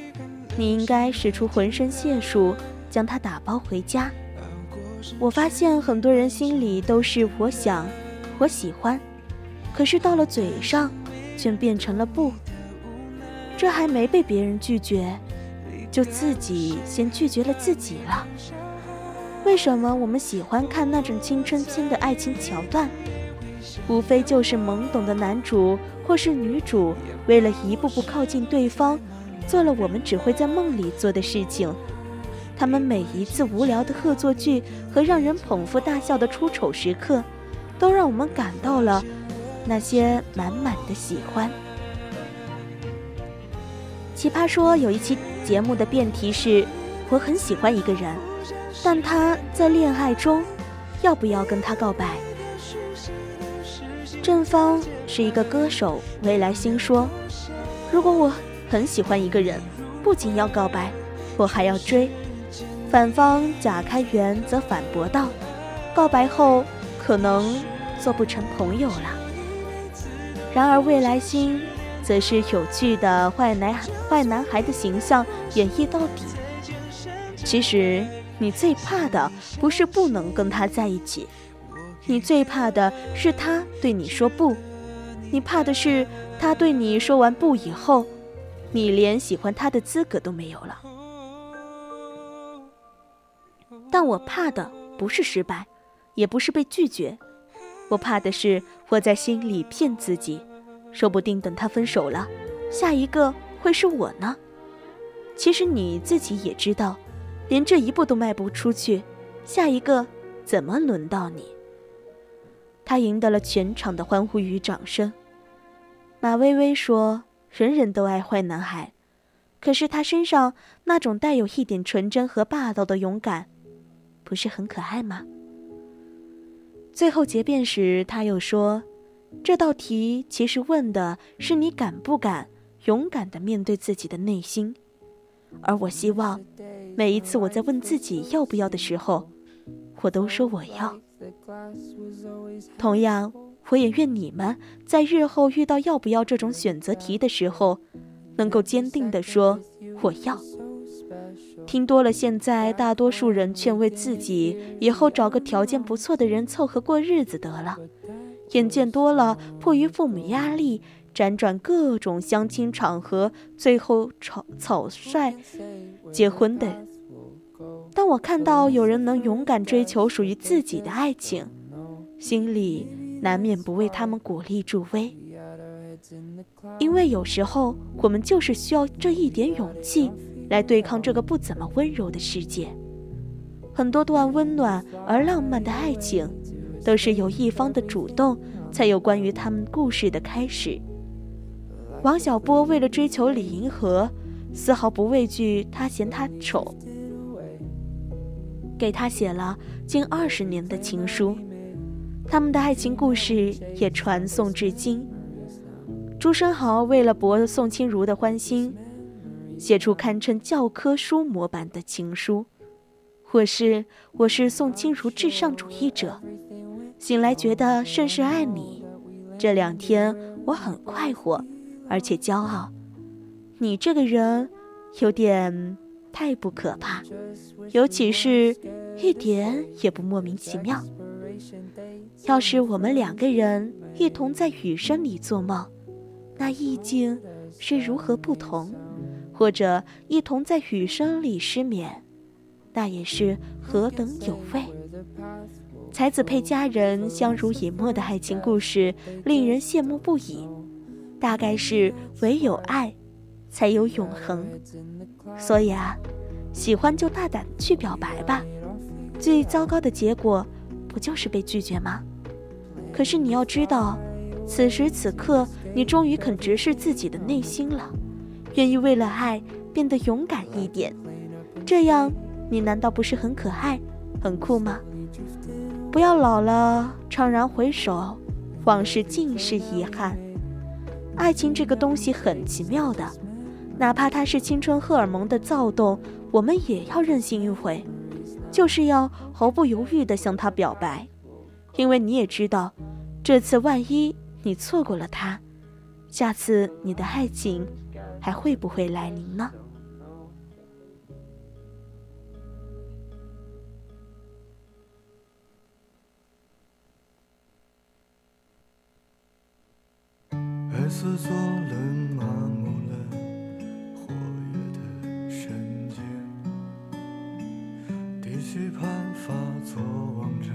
你应该使出浑身解数将他打包回家。我发现很多人心里都是我想，我喜欢。可是到了嘴上，却变成了不。这还没被别人拒绝，就自己先拒绝了自己了。为什么我们喜欢看那种青春片的爱情桥段？无非就是懵懂的男主或是女主，为了一步步靠近对方，做了我们只会在梦里做的事情。他们每一次无聊的恶作剧和让人捧腹大笑的出丑时刻，都让我们感到了。那些满满的喜欢。奇葩说有一期节目的辩题是：我很喜欢一个人，但他在恋爱中，要不要跟他告白？正方是一个歌手，未来星说：如果我很喜欢一个人，不仅要告白，我还要追。反方贾开元则反驳道：告白后可能做不成朋友了。然而，未来星则是有趣的坏男坏男孩的形象演绎到底。其实，你最怕的不是不能跟他在一起，你最怕的是他对你说不。你怕的是他对你说完不以后，你连喜欢他的资格都没有了。但我怕的不是失败，也不是被拒绝。我怕的是我在心里骗自己，说不定等他分手了，下一个会是我呢。其实你自己也知道，连这一步都迈不出去，下一个怎么轮到你？他赢得了全场的欢呼与掌声。马薇薇说：“人人都爱坏男孩，可是他身上那种带有一点纯真和霸道的勇敢，不是很可爱吗？”最后结辩时，他又说：“这道题其实问的是你敢不敢勇敢地面对自己的内心，而我希望，每一次我在问自己要不要的时候，我都说我要。同样，我也愿你们在日后遇到要不要这种选择题的时候，能够坚定地说我要。”听多了，现在大多数人劝慰自己，以后找个条件不错的人凑合过日子得了。眼见多了，迫于父母压力，辗转各种相亲场合，最后草草率结婚的。当我看到有人能勇敢追求属于自己的爱情，心里难免不为他们鼓励助威。因为有时候我们就是需要这一点勇气。来对抗这个不怎么温柔的世界。很多段温暖而浪漫的爱情，都是由一方的主动，才有关于他们故事的开始。王小波为了追求李银河，丝毫不畏惧他嫌他丑，给他写了近二十年的情书。他们的爱情故事也传颂至今。朱生豪为了博宋清如的欢心。写出堪称教科书模板的情书，或是我是宋清如至上主义者，醒来觉得甚是爱你。这两天我很快活，而且骄傲。你这个人有点太不可怕，尤其是一点也不莫名其妙。要是我们两个人一同在雨声里做梦，那意境是如何不同？或者一同在雨声里失眠，那也是何等有味。才子配佳人相濡以沫的爱情故事，令人羡慕不已。大概是唯有爱，才有永恒。所以啊，喜欢就大胆去表白吧。最糟糕的结果，不就是被拒绝吗？可是你要知道，此时此刻，你终于肯直视自己的内心了。愿意为了爱变得勇敢一点，这样你难道不是很可爱、很酷吗？不要老了怅然回首，往事尽是遗憾。爱情这个东西很奇妙的，哪怕它是青春荷尔蒙的躁动，我们也要任性一回，就是要毫不犹豫地向他表白，因为你也知道，这次万一你错过了他，下次你的爱情。还会不会来临呢？白色做了麻木了活跃的神经，低气盘发作望着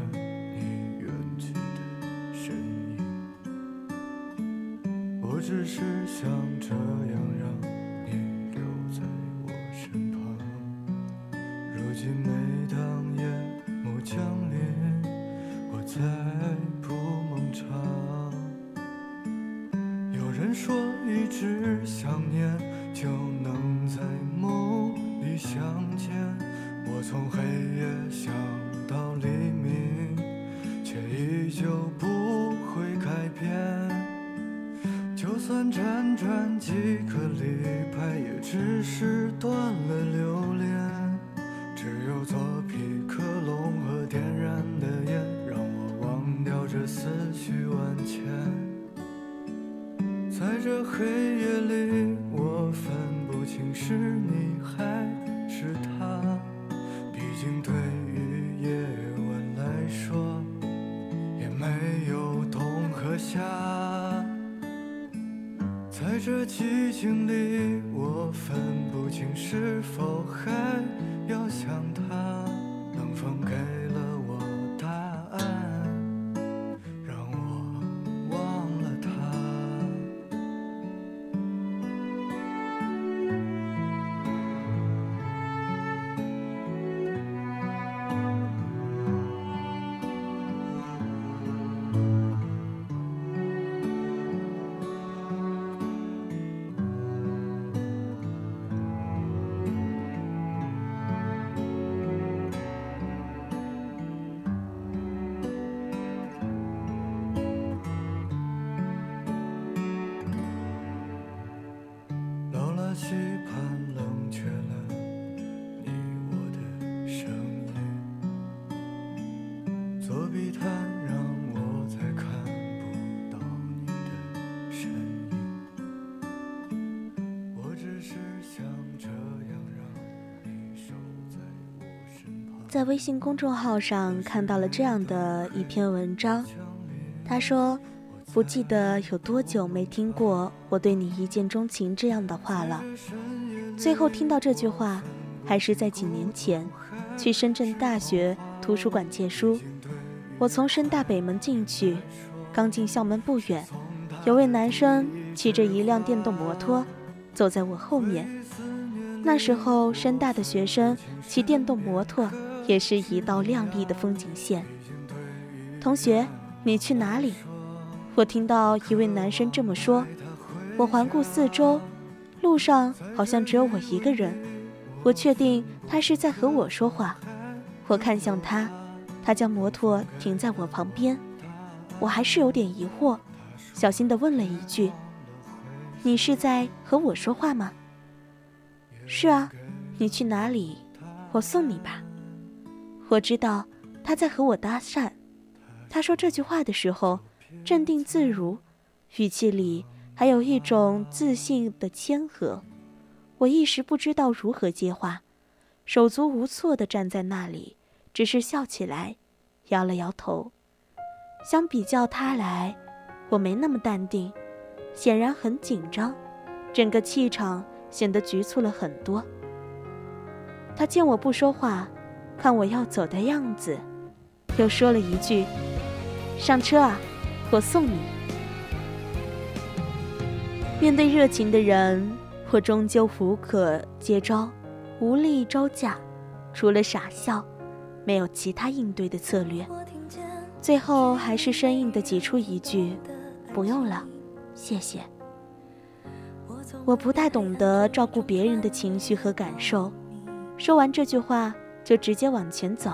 在微信公众号上看到了这样的一篇文章，他说：“不记得有多久没听过‘我对你一见钟情’这样的话了。最后听到这句话，还是在几年前，去深圳大学图书馆借书。我从深大北门进去，刚进校门不远，有位男生骑着一辆电动摩托，走在我后面。那时候深大的学生骑电动摩托。”也是一道亮丽的风景线。同学，你去哪里？我听到一位男生这么说。我环顾四周，路上好像只有我一个人。我确定他是在和我说话。我看向他，他将摩托停在我旁边。我还是有点疑惑，小心地问了一句：“你是在和我说话吗？”“是啊，你去哪里？我送你吧。”我知道他在和我搭讪。他说这句话的时候，镇定自如，语气里还有一种自信的谦和。我一时不知道如何接话，手足无措地站在那里，只是笑起来，摇了摇头。相比较他来，我没那么淡定，显然很紧张，整个气场显得局促了很多。他见我不说话，看我要走的样子，又说了一句：“上车啊，我送你。”面对热情的人，我终究无可接招，无力招架，除了傻笑，没有其他应对的策略。最后还是生硬的挤出一句：“不用了，谢谢。”我不太懂得照顾别人的情绪和感受，说完这句话就直接往前走。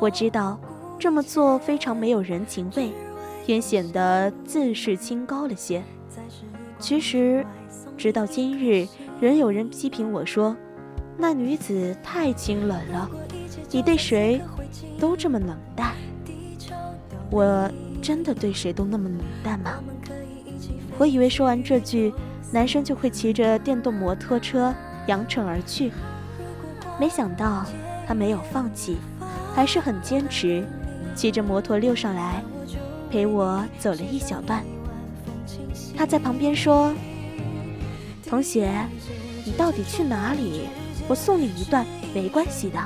我知道这么做非常没有人情味，也显得自视清高了些。其实，直到今日，仍有人批评我说：“那女子太清冷了，你对谁都这么冷淡。”我真的对谁都那么冷淡吗？我以为说完这句，男生就会骑着电动摩托车扬长而去，没想到他没有放弃，还是很坚持，骑着摩托溜上来，陪我走了一小段。他在旁边说：“同学，你到底去哪里？我送你一段，没关系的。”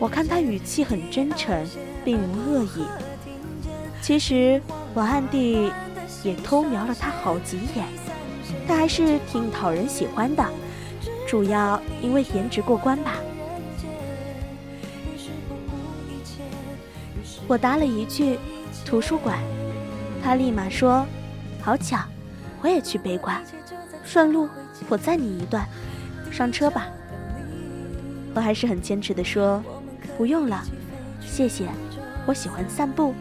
我看他语气很真诚，并无恶意。其实我暗地也偷瞄了他好几眼，他还是挺讨人喜欢的，主要因为颜值过关吧。我答了一句“图书馆”，他立马说：“好巧，我也去北馆，顺路我载你一段，上车吧。”我还是很坚持的说：“不用了，谢谢，我喜欢散步。”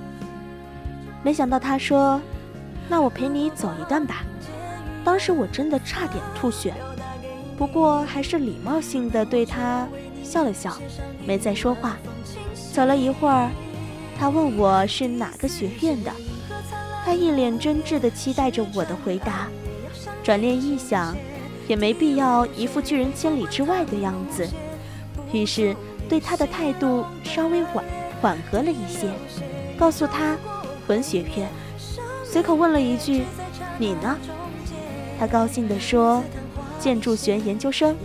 没想到他说：“那我陪你走一段吧。”当时我真的差点吐血，不过还是礼貌性的对他笑了笑，没再说话。走了一会儿，他问我是哪个学院的，他一脸真挚的期待着我的回答。转念一想，也没必要一副拒人千里之外的样子，于是对他的态度稍微缓缓和了一些，告诉他。文学院，随口问了一句：“你呢？”他高兴地说：“建筑学研究生。”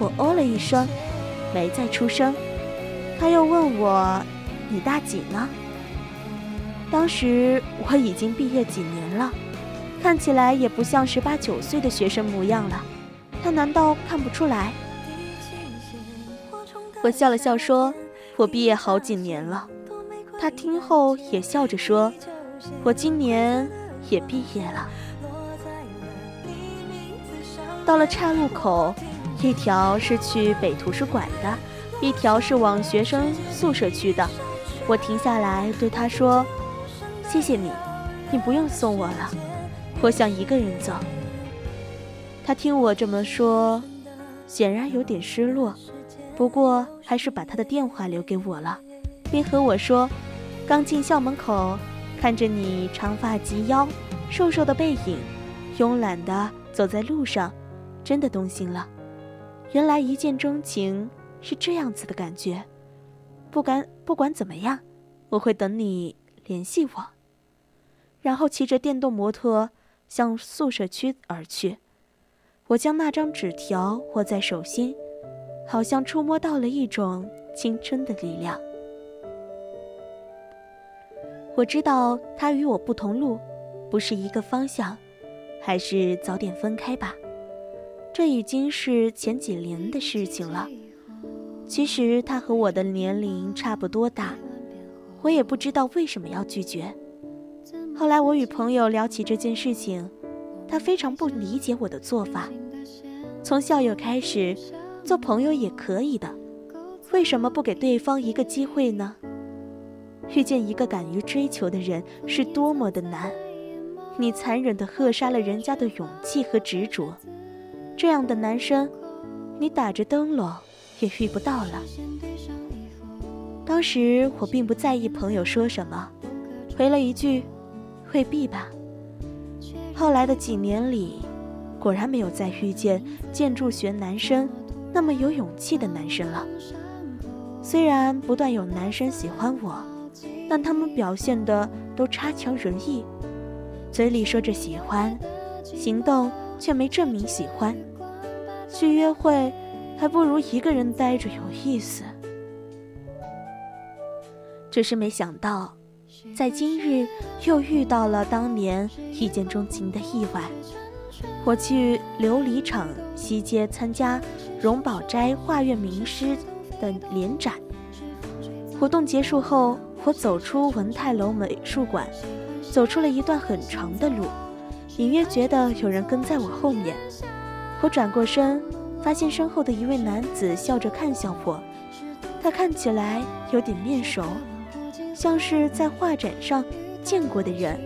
我哦了一声，没再出声。他又问我：“你大几呢？”当时我已经毕业几年了，看起来也不像十八九岁的学生模样了。他难道看不出来？我笑了笑说：“我毕业好几年了。”他听后也笑着说：“我今年也毕业了。”到了岔路口，一条是去北图书馆的，一条是往学生宿舍去的。我停下来对他说：“谢谢你，你不用送我了，我想一个人走。”他听我这么说，显然有点失落，不过还是把他的电话留给我了，并和我说。刚进校门口，看着你长发及腰、瘦瘦的背影，慵懒地走在路上，真的动心了。原来一见钟情是这样子的感觉。不管不管怎么样，我会等你联系我。然后骑着电动摩托向宿舍区而去。我将那张纸条握在手心，好像触摸到了一种青春的力量。我知道他与我不同路，不是一个方向，还是早点分开吧。这已经是前几年的事情了。其实他和我的年龄差不多大，我也不知道为什么要拒绝。后来我与朋友聊起这件事情，他非常不理解我的做法。从校友开始，做朋友也可以的，为什么不给对方一个机会呢？遇见一个敢于追求的人是多么的难，你残忍地扼杀了人家的勇气和执着。这样的男生，你打着灯笼也遇不到了。当时我并不在意朋友说什么，回了一句：“未必吧。”后来的几年里，果然没有再遇见建筑学男生那么有勇气的男生了。虽然不断有男生喜欢我，但他们表现的都差强人意，嘴里说着喜欢，行动却没证明喜欢。去约会，还不如一个人待着有意思。只是没想到，在今日又遇到了当年一见钟情的意外。我去琉璃厂西街参加荣宝斋画院名师的联展。活动结束后，我走出文泰楼美术馆，走出了一段很长的路，隐约觉得有人跟在我后面。我转过身，发现身后的一位男子笑着看向我，他看起来有点面熟。像是在画展上见过的人，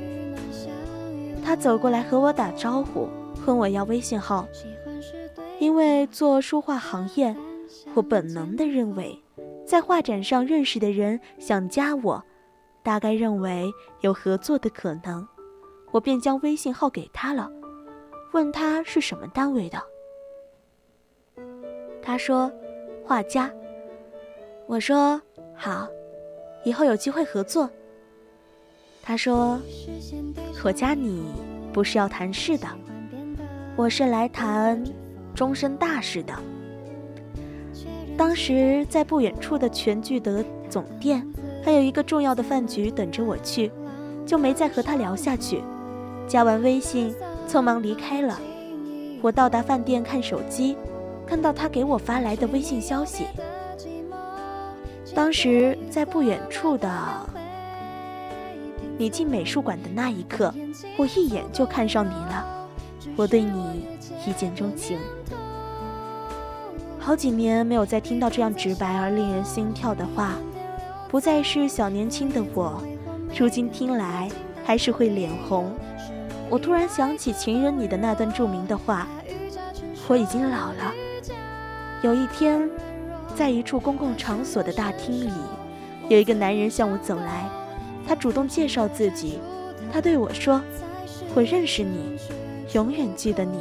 他走过来和我打招呼，问我要微信号。因为做书画行业，我本能的认为，在画展上认识的人想加我，大概认为有合作的可能，我便将微信号给他了，问他是什么单位的。他说：“画家。”我说：“好。”以后有机会合作。他说：“我加你不是要谈事的，我是来谈终身大事的。”当时在不远处的全聚德总店，还有一个重要的饭局等着我去，就没再和他聊下去。加完微信，匆忙离开了。我到达饭店看手机，看到他给我发来的微信消息。当时在不远处的你进美术馆的那一刻，我一眼就看上你了，我对你一见钟情。好几年没有再听到这样直白而令人心跳的话，不再是小年轻的我，如今听来还是会脸红。我突然想起情人里的那段著名的话：“我已经老了，有一天。”在一处公共场所的大厅里，有一个男人向我走来，他主动介绍自己，他对我说：“我认识你，永远记得你。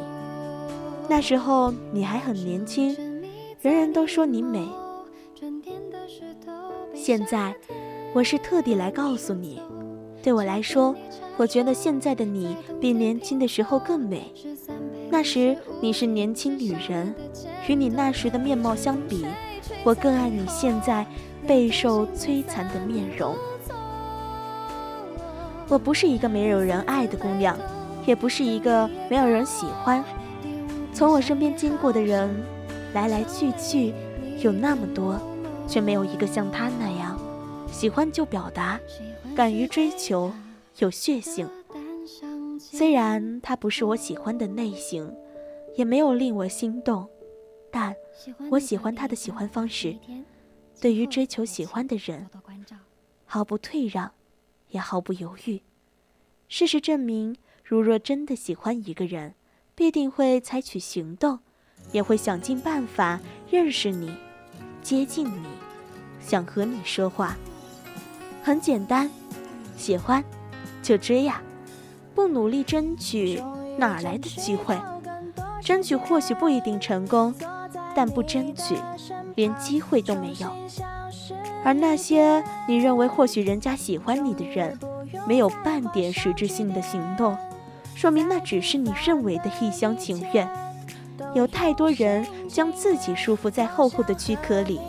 那时候你还很年轻，人人都说你美。现在，我是特地来告诉你，对我来说，我觉得现在的你比年轻的时候更美。那时你是年轻女人，与你那时的面貌相比。”我更爱你现在备受摧残的面容。我不是一个没有人爱的姑娘，也不是一个没有人喜欢。从我身边经过的人，来来去去，有那么多，却没有一个像他那样，喜欢就表达，敢于追求，有血性。虽然他不是我喜欢的类型，也没有令我心动。但我喜欢他的喜欢方式，对于追求喜欢的人，毫不退让，也毫不犹豫。事实证明，如若真的喜欢一个人，必定会采取行动，也会想尽办法认识你，接近你，想和你说话。很简单，喜欢就追呀，不努力争取，哪来的机会？争取或许不一定成功。但不争取，连机会都没有。而那些你认为或许人家喜欢你的人，没有半点实质性的行动，说明那只是你认为的一厢情愿。有太多人将自己束缚在厚厚的躯壳里，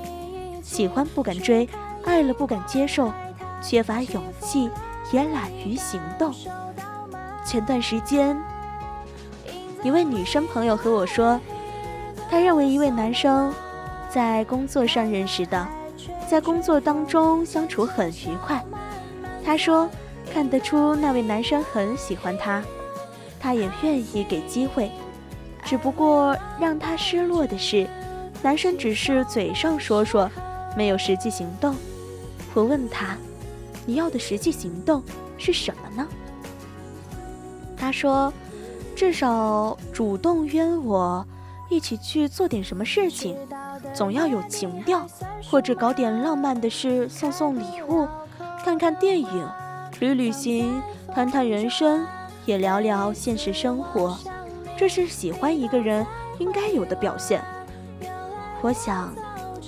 喜欢不敢追，爱了不敢接受，缺乏勇气，也懒于行动。前段时间，一位女生朋友和我说。她认为一位男生在工作上认识的，在工作当中相处很愉快。她说看得出那位男生很喜欢她，他也愿意给机会。只不过让她失落的是，男生只是嘴上说说，没有实际行动。我问他：“你要的实际行动是什么呢？”他说：“至少主动约我。”一起去做点什么事情，总要有情调，或者搞点浪漫的事，送送礼物，看看电影，旅旅行，谈谈人生，也聊聊现实生活，这是喜欢一个人应该有的表现。我想，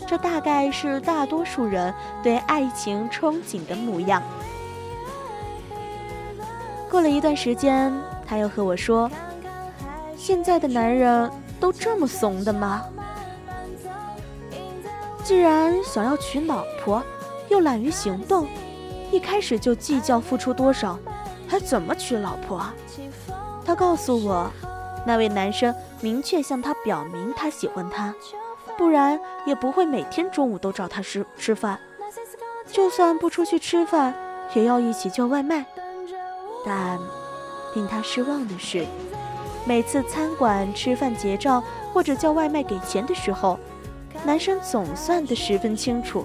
这大概是大多数人对爱情憧憬的模样。过了一段时间，他又和我说：“现在的男人都这么怂的吗？既然想要娶老婆，又懒于行动，一开始就计较付出多少，还怎么娶老婆？”他告诉我，那位男生明确向他表明他喜欢他。不然也不会每天中午都找他吃吃饭，就算不出去吃饭，也要一起叫外卖。但令他失望的是，每次餐馆吃饭结账或者叫外卖给钱的时候，男生总算得十分清楚，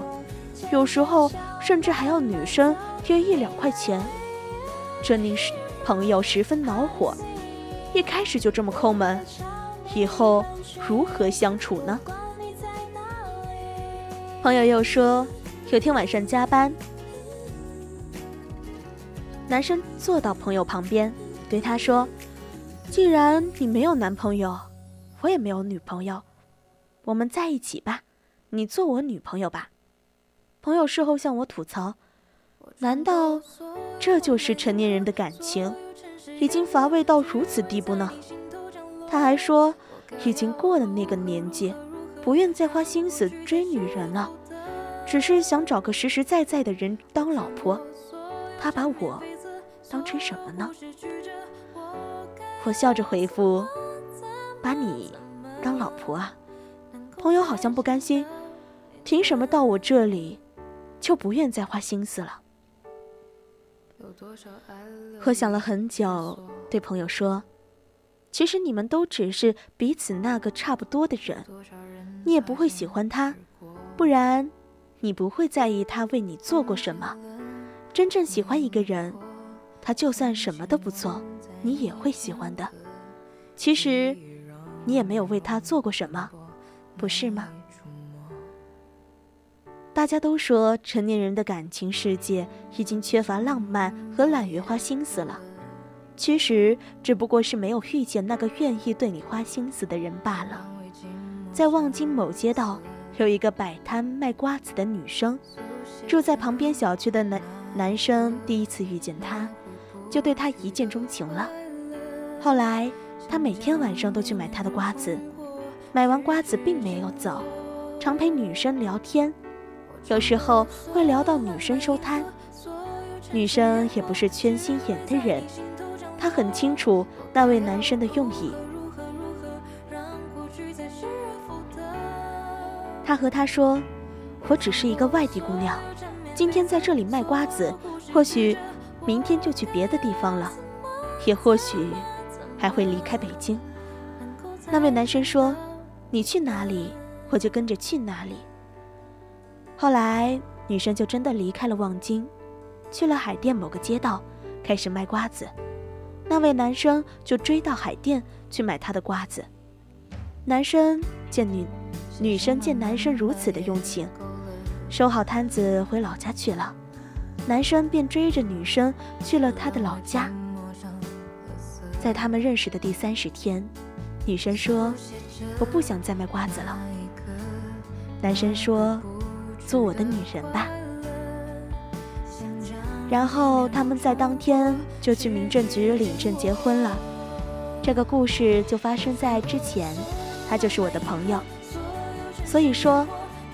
有时候甚至还要女生贴一两块钱，这令朋友十分恼火。一开始就这么抠门，以后如何相处呢？朋友又说，有天晚上加班，男生坐到朋友旁边，对他说：“既然你没有男朋友，我也没有女朋友，我们在一起吧，你做我女朋友吧。”朋友事后向我吐槽：“难道这就是成年人的感情，已经乏味到如此地步呢？”他还说，已经过了那个年纪。不愿再花心思追女人了，只是想找个实实在在的人当老婆。他把我当成什么呢？我笑着回复：“把你当老婆啊。”朋友好像不甘心，凭什么到我这里就不愿再花心思了？我想了很久，对朋友说：“其实你们都只是彼此那个差不多的人。”你也不会喜欢他，不然，你不会在意他为你做过什么。真正喜欢一个人，他就算什么都不做，你也会喜欢的。其实，你也没有为他做过什么，不是吗？大家都说成年人的感情世界已经缺乏浪漫和懒于花心思了，其实只不过是没有遇见那个愿意对你花心思的人罢了。在望京某街道，有一个摆摊卖瓜子的女生，住在旁边小区的男男生第一次遇见她，就对他一见钟情了。后来，他每天晚上都去买她的瓜子，买完瓜子并没有走，常陪女生聊天，有时候会聊到女生收摊。女生也不是缺心眼的人，她很清楚那位男生的用意。他和他说：“我只是一个外地姑娘，今天在这里卖瓜子，或许明天就去别的地方了，也或许还会离开北京。”那位男生说：“你去哪里，我就跟着去哪里。”后来，女生就真的离开了望京，去了海淀某个街道，开始卖瓜子。那位男生就追到海淀去买她的瓜子。男生见女。女生见男生如此的用情，收好摊子回老家去了。男生便追着女生去了他的老家。在他们认识的第三十天，女生说：“我不想再卖瓜子了。”男生说：“做我的女人吧。”然后他们在当天就去民政局领证结婚了。这个故事就发生在之前，他就是我的朋友。所以说，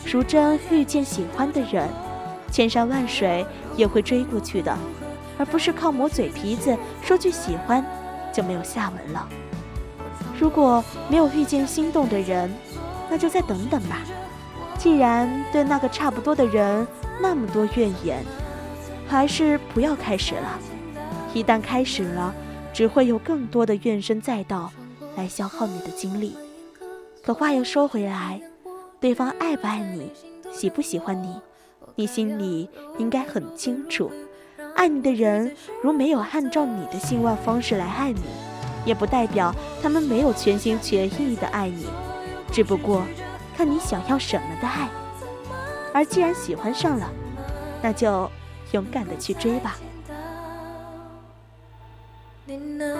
淑珍遇见喜欢的人，千山万水也会追过去的，而不是靠磨嘴皮子说句喜欢就没有下文了。如果没有遇见心动的人，那就再等等吧。既然对那个差不多的人那么多怨言，还是不要开始了。一旦开始了，只会有更多的怨声载道来消耗你的精力。可话又说回来。对方爱不爱你，喜不喜欢你，你心里应该很清楚。爱你的人如没有按照你的希望方式来爱你，也不代表他们没有全心全意的爱你，只不过看你想要什么的爱。而既然喜欢上了，那就勇敢的去追吧。你能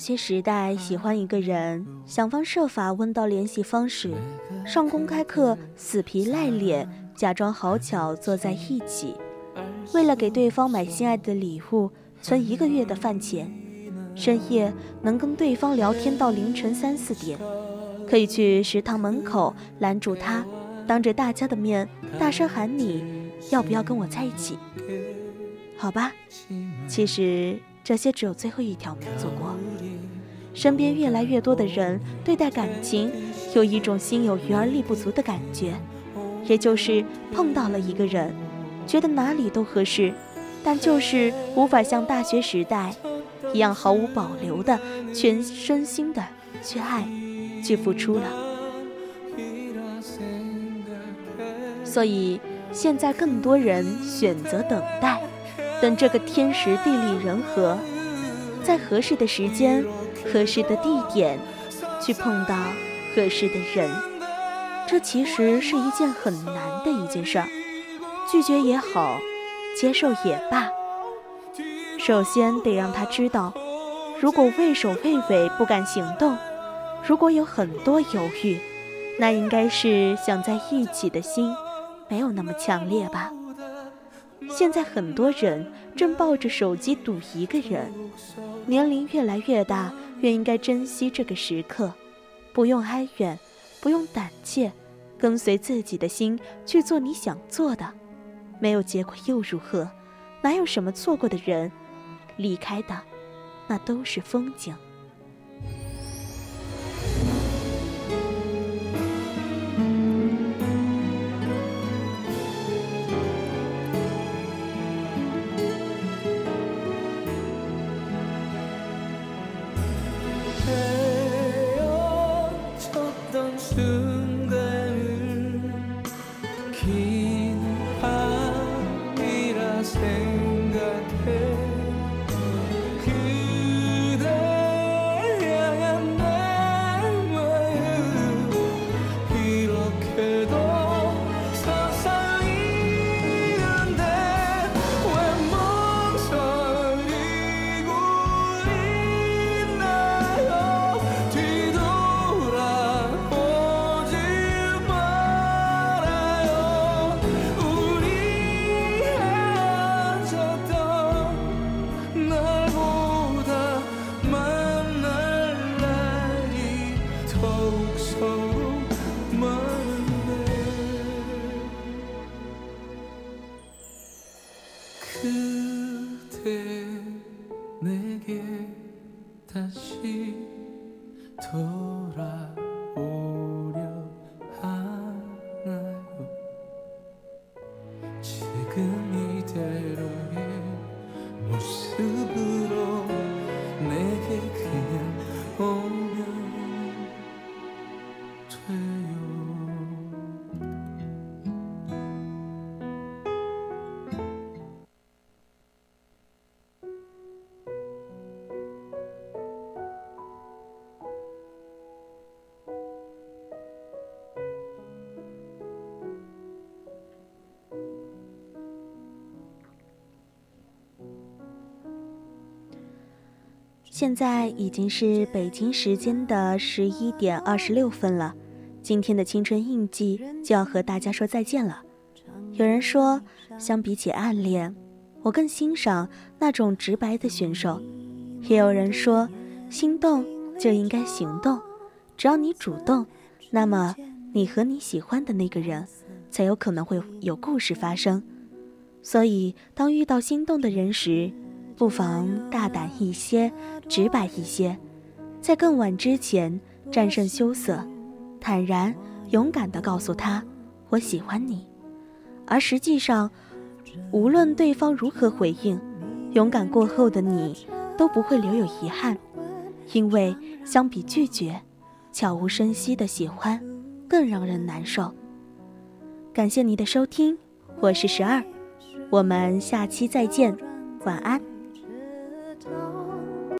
学时代喜欢一个人，想方设法问到联系方式，上公开课死皮赖脸，假装好巧坐在一起，为了给对方买心爱的礼物，存一个月的饭钱，深夜能跟对方聊天到凌晨三四点，可以去食堂门口拦住他，当着大家的面大声喊你要不要跟我在一起？好吧，其实这些只有最后一条没做过。身边越来越多的人对待感情有一种心有余而力不足的感觉，也就是碰到了一个人，觉得哪里都合适，但就是无法像大学时代一样毫无保留的全身心的去爱，去付出了。所以现在更多人选择等待，等这个天时地利人和，在合适的时间、合适的地点，去碰到合适的人。这其实是一件很难的一件事儿，拒绝也好，接受也罢，首先得让他知道，如果畏首畏尾不敢行动，如果有很多犹豫，那应该是想在一起的心没有那么强烈吧。现在很多人正抱着手机赌一个人，年龄越来越大，越应该珍惜这个时刻，不用哀怨，不用胆怯，跟随自己的心去做你想做的，没有结果又如何？哪有什么错过的人？离开的，那都是风景。don't stoop. 现在已经是北京时间的十一点二十六分了，今天的青春印记就要和大家说再见了。有人说，相比起暗恋，我更欣赏那种直白的选手；也有人说，心动就应该行动，只要你主动，那么你和你喜欢的那个人才有可能会有故事发生。所以，当遇到心动的人时，不妨大胆一些，直白一些，在更晚之前战胜羞涩，坦然勇敢地告诉他我喜欢你。而实际上，无论对方如何回应，勇敢过后的你都不会留有遗憾，因为相比拒绝，悄无声息的喜欢更让人难受。感谢你的收听，我是十二，我们下期再见，晚安。